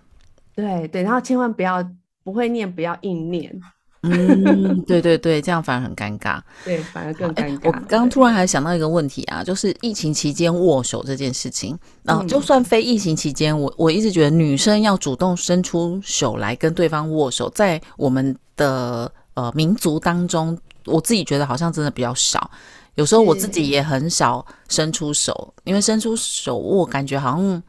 对对，然后千万不要不会念，不要硬念。嗯，(laughs) 对对对，这样反而很尴尬。对，反而更尴尬。我刚刚突然还想到一个问题啊，就是疫情期间握手这件事情。啊，就算非疫情期间，我我一直觉得女生要主动伸出手来跟对方握手，在我们的呃民族当中，我自己觉得好像真的比较少。有时候我自己也很少伸出手，因为伸出手握，感觉好像。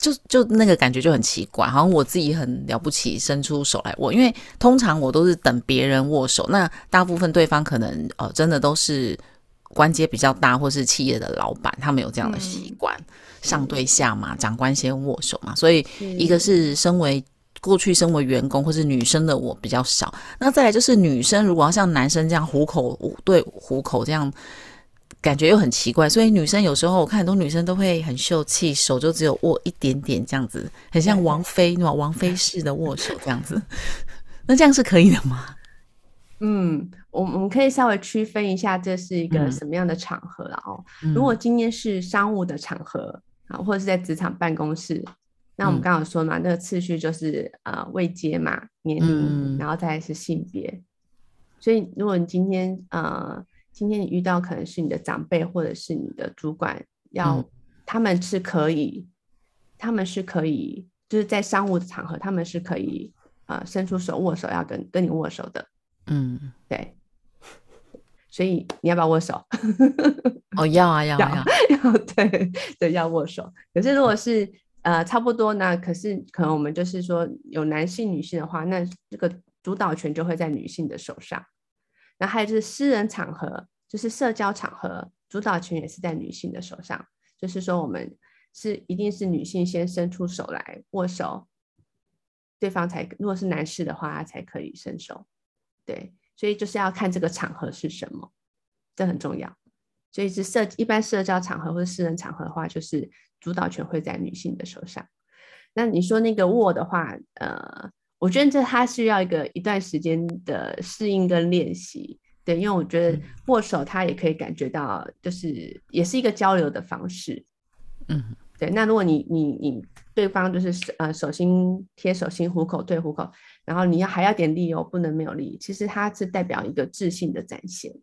就就那个感觉就很奇怪，好像我自己很了不起，伸出手来握。因为通常我都是等别人握手，那大部分对方可能呃真的都是官阶比较大，或是企业的老板，他们有这样的习惯，嗯、上对下嘛，长官先握手嘛。所以一个是身为过去身为员工或是女生的我比较少，那再来就是女生如果要像男生这样虎口对虎口这样。感觉又很奇怪，所以女生有时候我看很多女生都会很秀气，手就只有握一点点这样子，很像王菲那种王菲式的握手这样子。(laughs) 那这样是可以的吗？嗯，我我们可以稍微区分一下，这是一个什么样的场合了哦。嗯、如果今天是商务的场合啊，或者是在职场办公室，那我们刚刚说嘛，那个次序就是呃位阶嘛，年龄，嗯、然后再是性别。所以如果你今天呃。今天你遇到可能是你的长辈或者是你的主管，要、嗯、他们是可以，他们是可以，就是在商务的场合，他们是可以呃伸出手握手，要跟跟你握手的。嗯，对。所以你要不要握手？(laughs) 哦，要啊，要啊，要，要，(laughs) 对对，要握手。可是如果是呃差不多呢，可是可能我们就是说有男性、女性的话，那这个主导权就会在女性的手上。那还有就是私人场合，就是社交场合，主导权也是在女性的手上。就是说，我们是一定是女性先伸出手来握手，对方才如果是男士的话，他才可以伸手。对，所以就是要看这个场合是什么，这很重要。所以是社一般社交场合或者私人场合的话，就是主导权会在女性的手上。那你说那个握的话，呃。我觉得这它需要一个一段时间的适应跟练习，对，因为我觉得握手它也可以感觉到，就是也是一个交流的方式，嗯，对。那如果你你你对方就是呃手心贴手心，虎口对虎口，然后你要还要点力哦，不能没有力，其实它是代表一个自信的展现。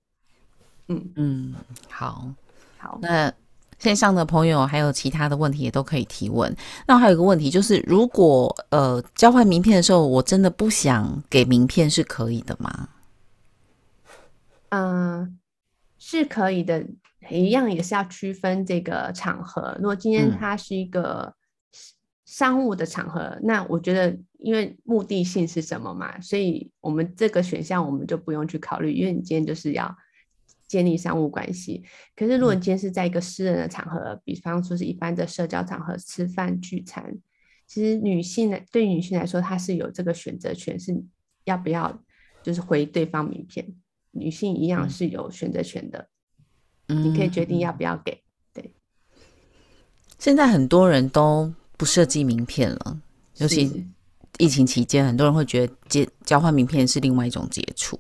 嗯嗯，好，好，那。线上的朋友还有其他的问题也都可以提问。那还有一个问题就是，如果呃交换名片的时候，我真的不想给名片，是可以的吗？嗯、呃，是可以的，一样也是要区分这个场合。如果今天它是一个商务的场合，嗯、那我觉得因为目的性是什么嘛，所以我们这个选项我们就不用去考虑，因为你今天就是要。建立商务关系，可是如果你今天是在一个私人的场合，嗯、比方说是一般的社交场合吃饭聚餐，其实女性呢，对女性来说，她是有这个选择权，是要不要就是回对方名片，女性一样是有选择权的，嗯、你可以决定要不要给。对，现在很多人都不设计名片了，尤其疫情期间，很多人会觉得接交换名片是另外一种接触。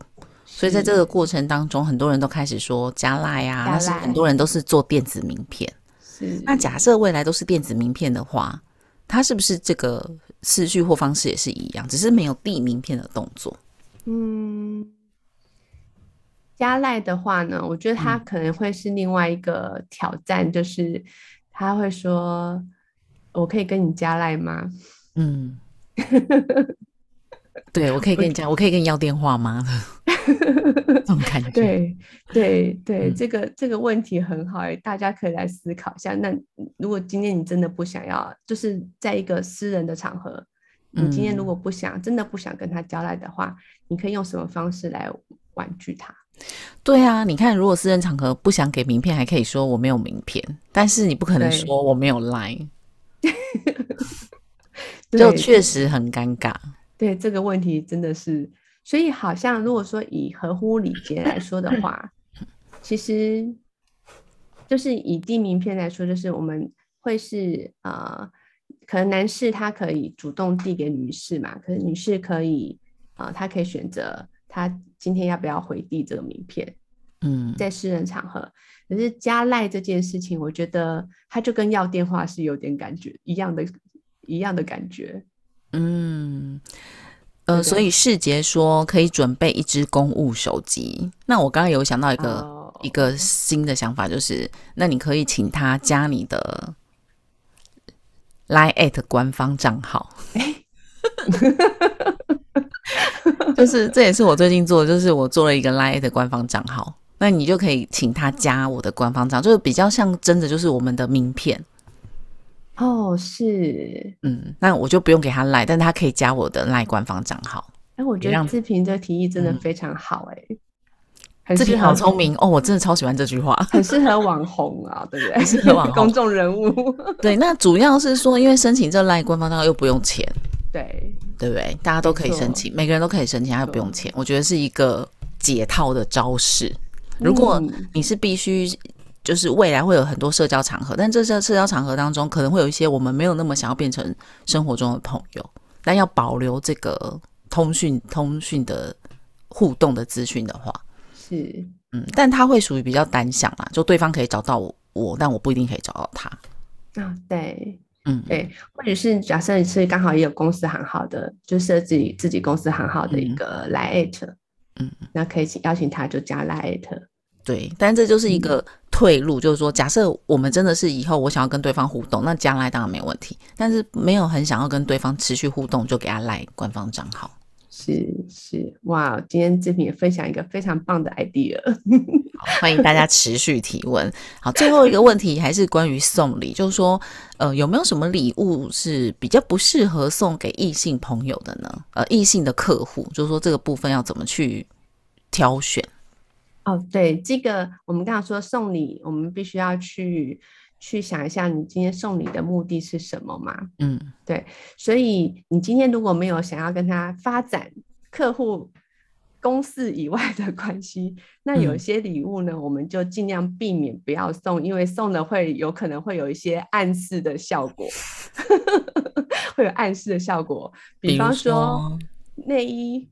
所以在这个过程当中，很多人都开始说加赖啊，但是很多人都是做电子名片。是，那假设未来都是电子名片的话，它是不是这个次序或方式也是一样，只是没有递名片的动作？嗯，加赖的话呢，我觉得它可能会是另外一个挑战，嗯、就是他会说：“我可以跟你加赖吗？”嗯，(laughs) 对，我可以跟你讲，我可以跟你要电话吗？(laughs) 这种感觉，对对对，这个这个问题很好，大家可以来思考一下。那如果今天你真的不想要，就是在一个私人的场合，你今天如果不想，真的不想跟他交代的话，你可以用什么方式来婉拒他？对啊，你看，如果私人场合不想给名片，还可以说我没有名片，但是你不可能说我没有 line，(laughs) 就确实很尴尬。对，这个问题真的是。所以，好像如果说以合乎礼节来说的话，(laughs) 其实就是以递名片来说，就是我们会是呃，可能男士他可以主动递给女士嘛，可是女士可以啊、呃，他可以选择她今天要不要回递这个名片。嗯，在私人场合。可是加赖这件事情，我觉得它就跟要电话是有点感觉一样的，一样的感觉。嗯，呃，所以世杰说可以准备一支公务手机。那我刚刚有想到一个、哦、一个新的想法，就是那你可以请他加你的 Line@ at 官方账号。(laughs) 就是这也是我最近做的，就是我做了一个 Line@ 官方账号。那你就可以请他加我的官方账，就是比较像真的，就是我们的名片。哦，是，嗯，那我就不用给他赖，但他可以加我的赖官方账号。哎，我觉得志平这个提议真的非常好，哎，志平好聪明哦，我真的超喜欢这句话，(laughs) 很适合网红啊，对不对？很适合网红 (laughs) 公众人物。对，那主要是说，因为申请这赖官方账号又不用钱，(laughs) 对，对不对？大家都可以申请，每个人都可以申请，他又不用钱，我觉得是一个解套的招式。如果你是必须，就是未来会有很多社交场合，但这些社交场合当中可能会有一些我们没有那么想要变成生活中的朋友，但要保留这个通讯通讯的互动的资讯的话，是嗯，但他会属于比较单向啦，就对方可以找到我，我但我不一定可以找到他。啊，对，嗯，对，或者是假设你是刚好也有公司行号的，就设置自己公司行号的一个来 at。嗯，那可以请邀请他，就加 Line。对，但这就是一个退路，嗯、就是说，假设我们真的是以后我想要跟对方互动，那加 Line 当然没问题。但是没有很想要跟对方持续互动，就给他 Line 官方账号。是是，哇，今天志平也分享一个非常棒的 idea，欢迎大家持续提问。好，最后一个问题还是关于送礼，就是说，呃，有没有什么礼物是比较不适合送给异性朋友的呢？呃，异性的客户，就是说这个部分要怎么去挑选？哦，对，这个我们刚刚说送礼，我们必须要去。去想一下，你今天送礼的目的是什么嘛？嗯，对，所以你今天如果没有想要跟他发展客户公事以外的关系，那有些礼物呢，嗯、我们就尽量避免不要送，因为送了会有可能会有一些暗示的效果，(laughs) 会有暗示的效果，比方说内衣。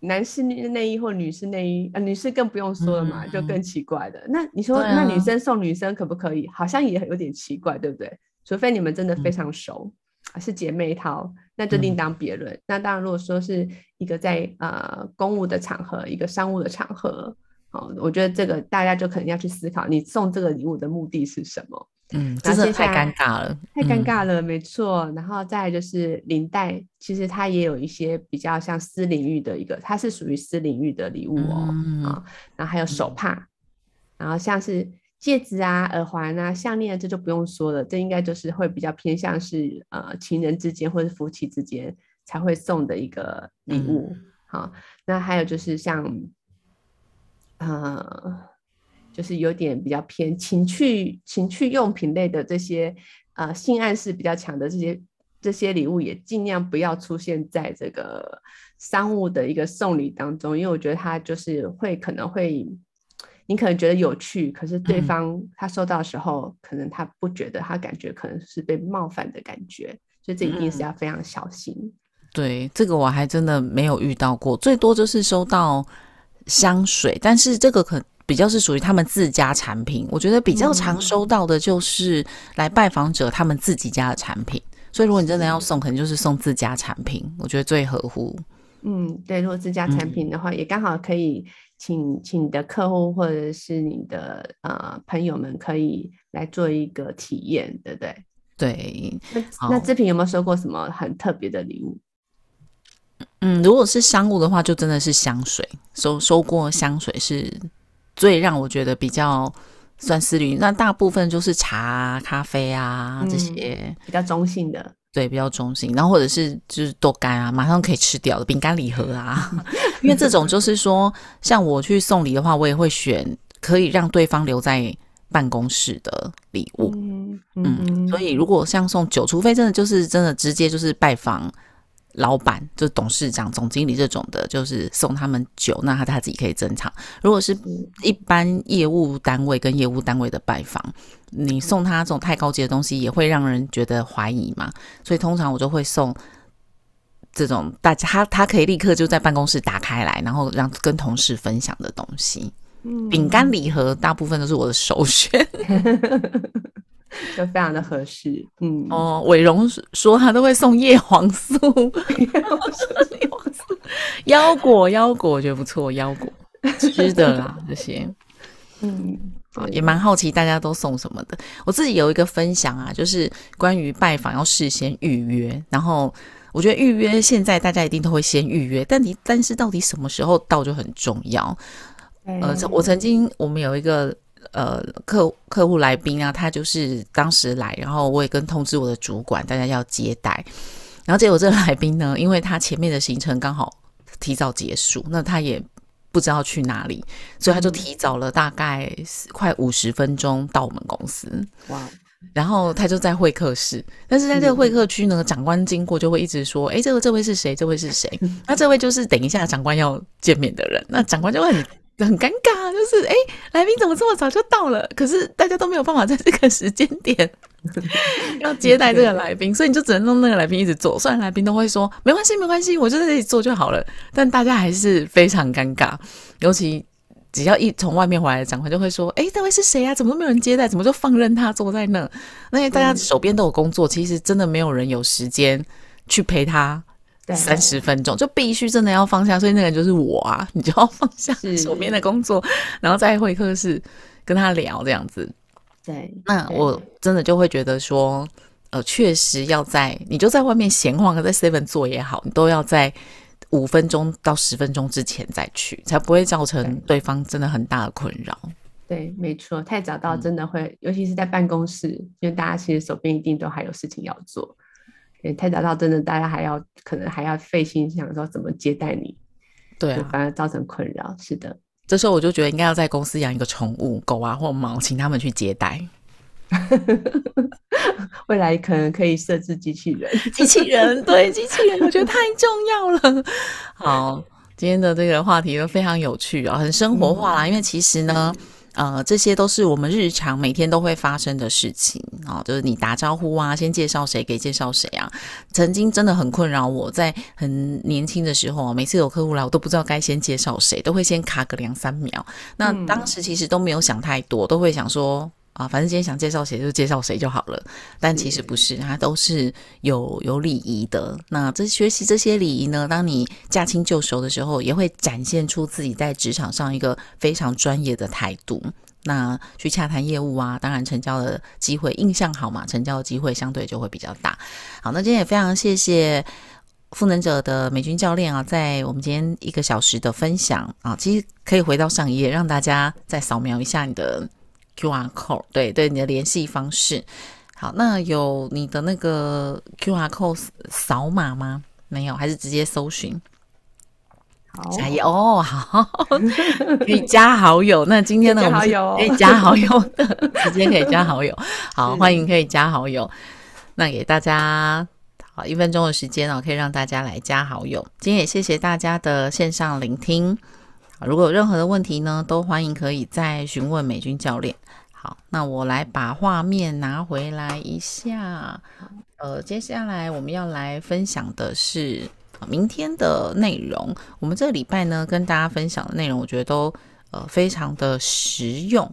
男士内衣或女士内衣，呃，女士更不用说了嘛，嗯、就更奇怪的。那你说，啊、那女生送女生可不可以？好像也有点奇怪，对不对？除非你们真的非常熟，嗯、是姐妹淘，那就另当别论。嗯、那当然，如果说是一个在呃公务的场合，一个商务的场合，哦，我觉得这个大家就可能要去思考，你送这个礼物的目的是什么。嗯，真的太尴尬了，太尴尬了，没错。然后再来就是领带，其实它也有一些比较像私领域的一个，它是属于私领域的礼物哦。嗯、啊，然后还有手帕，嗯、然后像是戒指啊、耳环啊、项链，这就不用说了，这应该就是会比较偏向是呃情人之间或者夫妻之间才会送的一个礼物。嗯、好，那还有就是像，呃。就是有点比较偏情趣、情趣用品类的这些，呃，性暗示比较强的这些这些礼物，也尽量不要出现在这个商务的一个送礼当中，因为我觉得他就是会可能会，你可能觉得有趣，可是对方他收到的时候，嗯、可能他不觉得，他感觉可能是被冒犯的感觉，所以这一定是要非常小心。嗯、对，这个我还真的没有遇到过，最多就是收到香水，但是这个可。比较是属于他们自家产品，我觉得比较常收到的就是来拜访者他们自己家的产品，所以如果你真的要送，可能就是送自家产品，我觉得最合乎。嗯，对，如果自家产品的话，嗯、也刚好可以请请你的客户或者是你的呃朋友们可以来做一个体验，对不对？对。那那志平有没有收过什么很特别的礼物？嗯，如果是商务的话，就真的是香水，收收过香水是。最让我觉得比较算私领域，那大部分就是茶、咖啡啊这些、嗯、比较中性的，对，比较中性。然后或者是就是豆干啊，马上可以吃掉的饼干礼盒啊，(laughs) 因为这种就是说，像我去送礼的话，我也会选可以让对方留在办公室的礼物。嗯，所以如果像送酒，除非真的就是真的直接就是拜访。老板就董事长、总经理这种的，就是送他们酒，那他他自己可以珍藏。如果是一般业务单位跟业务单位的拜访，你送他这种太高级的东西，也会让人觉得怀疑嘛。所以通常我就会送这种大家他他可以立刻就在办公室打开来，然后让跟同事分享的东西。饼干礼盒大部分都是我的首选。(laughs) 就非常的合适，嗯哦，伟荣说他都会送叶黄素，叶黄素，腰果腰果我觉得不错，腰果 (laughs) 吃的啦这些，嗯啊也蛮好奇大家都送什么的。我自己有一个分享啊，就是关于拜访要事先预约，然后我觉得预约现在大家一定都会先预约，但你但是到底什么时候到就很重要。呃，我曾经我们有一个。呃，客客户来宾啊，他就是当时来，然后我也跟通知我的主管，大家要接待。然后结果这个来宾呢，因为他前面的行程刚好提早结束，那他也不知道去哪里，所以他就提早了大概快五十分钟到我们公司。哇！然后他就在会客室，但是在这个会客区呢，长官经过就会一直说：“哎，这个这位是谁？这位是谁？”那这位就是等一下长官要见面的人。那长官就会很。很尴尬，就是哎，来宾怎么这么早就到了？可是大家都没有办法在这个时间点 (laughs) 要接待这个来宾，所以你就只能弄那个来宾一直坐。虽然来宾都会说没关系，没关系，我就在这里坐就好了，但大家还是非常尴尬。尤其只要一从外面回来的长官就会说：“哎，这位是谁啊？怎么都没有人接待？怎么就放任他坐在那？”那大家手边都有工作，其实真的没有人有时间去陪他。三十分钟就必须真的要放下，所以那个人就是我啊，(laughs) 你就要放下手边的工作，然后在会客室跟他聊这样子。对，那我真的就会觉得说，呃，确实要在你就在外面闲晃，在 seven 做也好，你都要在五分钟到十分钟之前再去，才不会造成对方真的很大的困扰。对，没错，太早到真的会，嗯、尤其是在办公室，因为大家其实手边一定都还有事情要做。对，太早到真的，大家还要可能还要费心想说怎么接待你，对啊，反而造成困扰。是的，这时候我就觉得应该要在公司养一个宠物狗啊或猫，请他们去接待。(laughs) 未来可能可以设置机器人，(laughs) 机器人对机器人，我觉得太重要了。好，今天的这个话题都非常有趣啊，很生活化啦，嗯、因为其实呢。呃，这些都是我们日常每天都会发生的事情啊、哦，就是你打招呼啊，先介绍谁给介绍谁啊。曾经真的很困扰我，在很年轻的时候，每次有客户来，我都不知道该先介绍谁，都会先卡个两三秒。那当时其实都没有想太多，都会想说。啊，反正今天想介绍谁就介绍谁就好了，但其实不是，它都是有有礼仪的。那这学习这些礼仪呢，当你驾轻就熟的时候，也会展现出自己在职场上一个非常专业的态度。那去洽谈业务啊，当然成交的机会，印象好嘛，成交的机会相对就会比较大。好，那今天也非常谢谢赋能者的美军教练啊，在我们今天一个小时的分享啊，其实可以回到上一页，让大家再扫描一下你的。QR code，对对，你的联系方式。好，那有你的那个 QR code 扫码吗？没有，还是直接搜寻？好，加油哦，好，可以加好友。那今天呢，我们可以加好友的，直接可以加好友。好，欢迎可以加好友。那给大家好一分钟的时间哦，可以让大家来加好友。今天也谢谢大家的线上聆听。如果有任何的问题呢，都欢迎可以再询问美军教练。好，那我来把画面拿回来一下。呃，接下来我们要来分享的是明天的内容。我们这个礼拜呢，跟大家分享的内容，我觉得都呃非常的实用。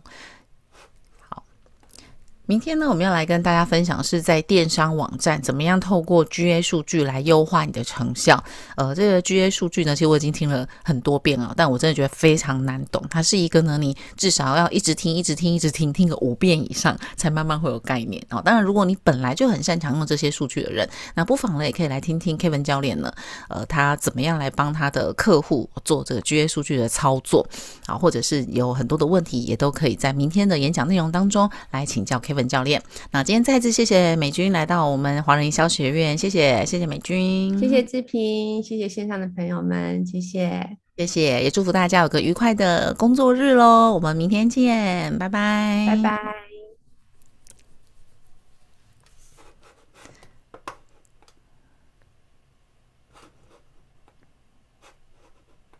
明天呢，我们要来跟大家分享是在电商网站怎么样透过 GA 数据来优化你的成效。呃，这个 GA 数据呢，其实我已经听了很多遍了，但我真的觉得非常难懂。它是一个呢，你至少要一直听、一直听、一直听，听个五遍以上，才慢慢会有概念哦。当然，如果你本来就很擅长用这些数据的人，那不妨呢也可以来听听 Kevin 教练呢，呃，他怎么样来帮他的客户做这个 GA 数据的操作啊，或者是有很多的问题，也都可以在明天的演讲内容当中来请教 Kevin。教练，那今天再次谢谢美军来到我们华人营销学院，谢谢谢谢美军，谢谢志平，谢谢线上的朋友们，谢谢。谢谢，也祝福大家有个愉快的工作日喽，我们明天见，拜拜，拜拜。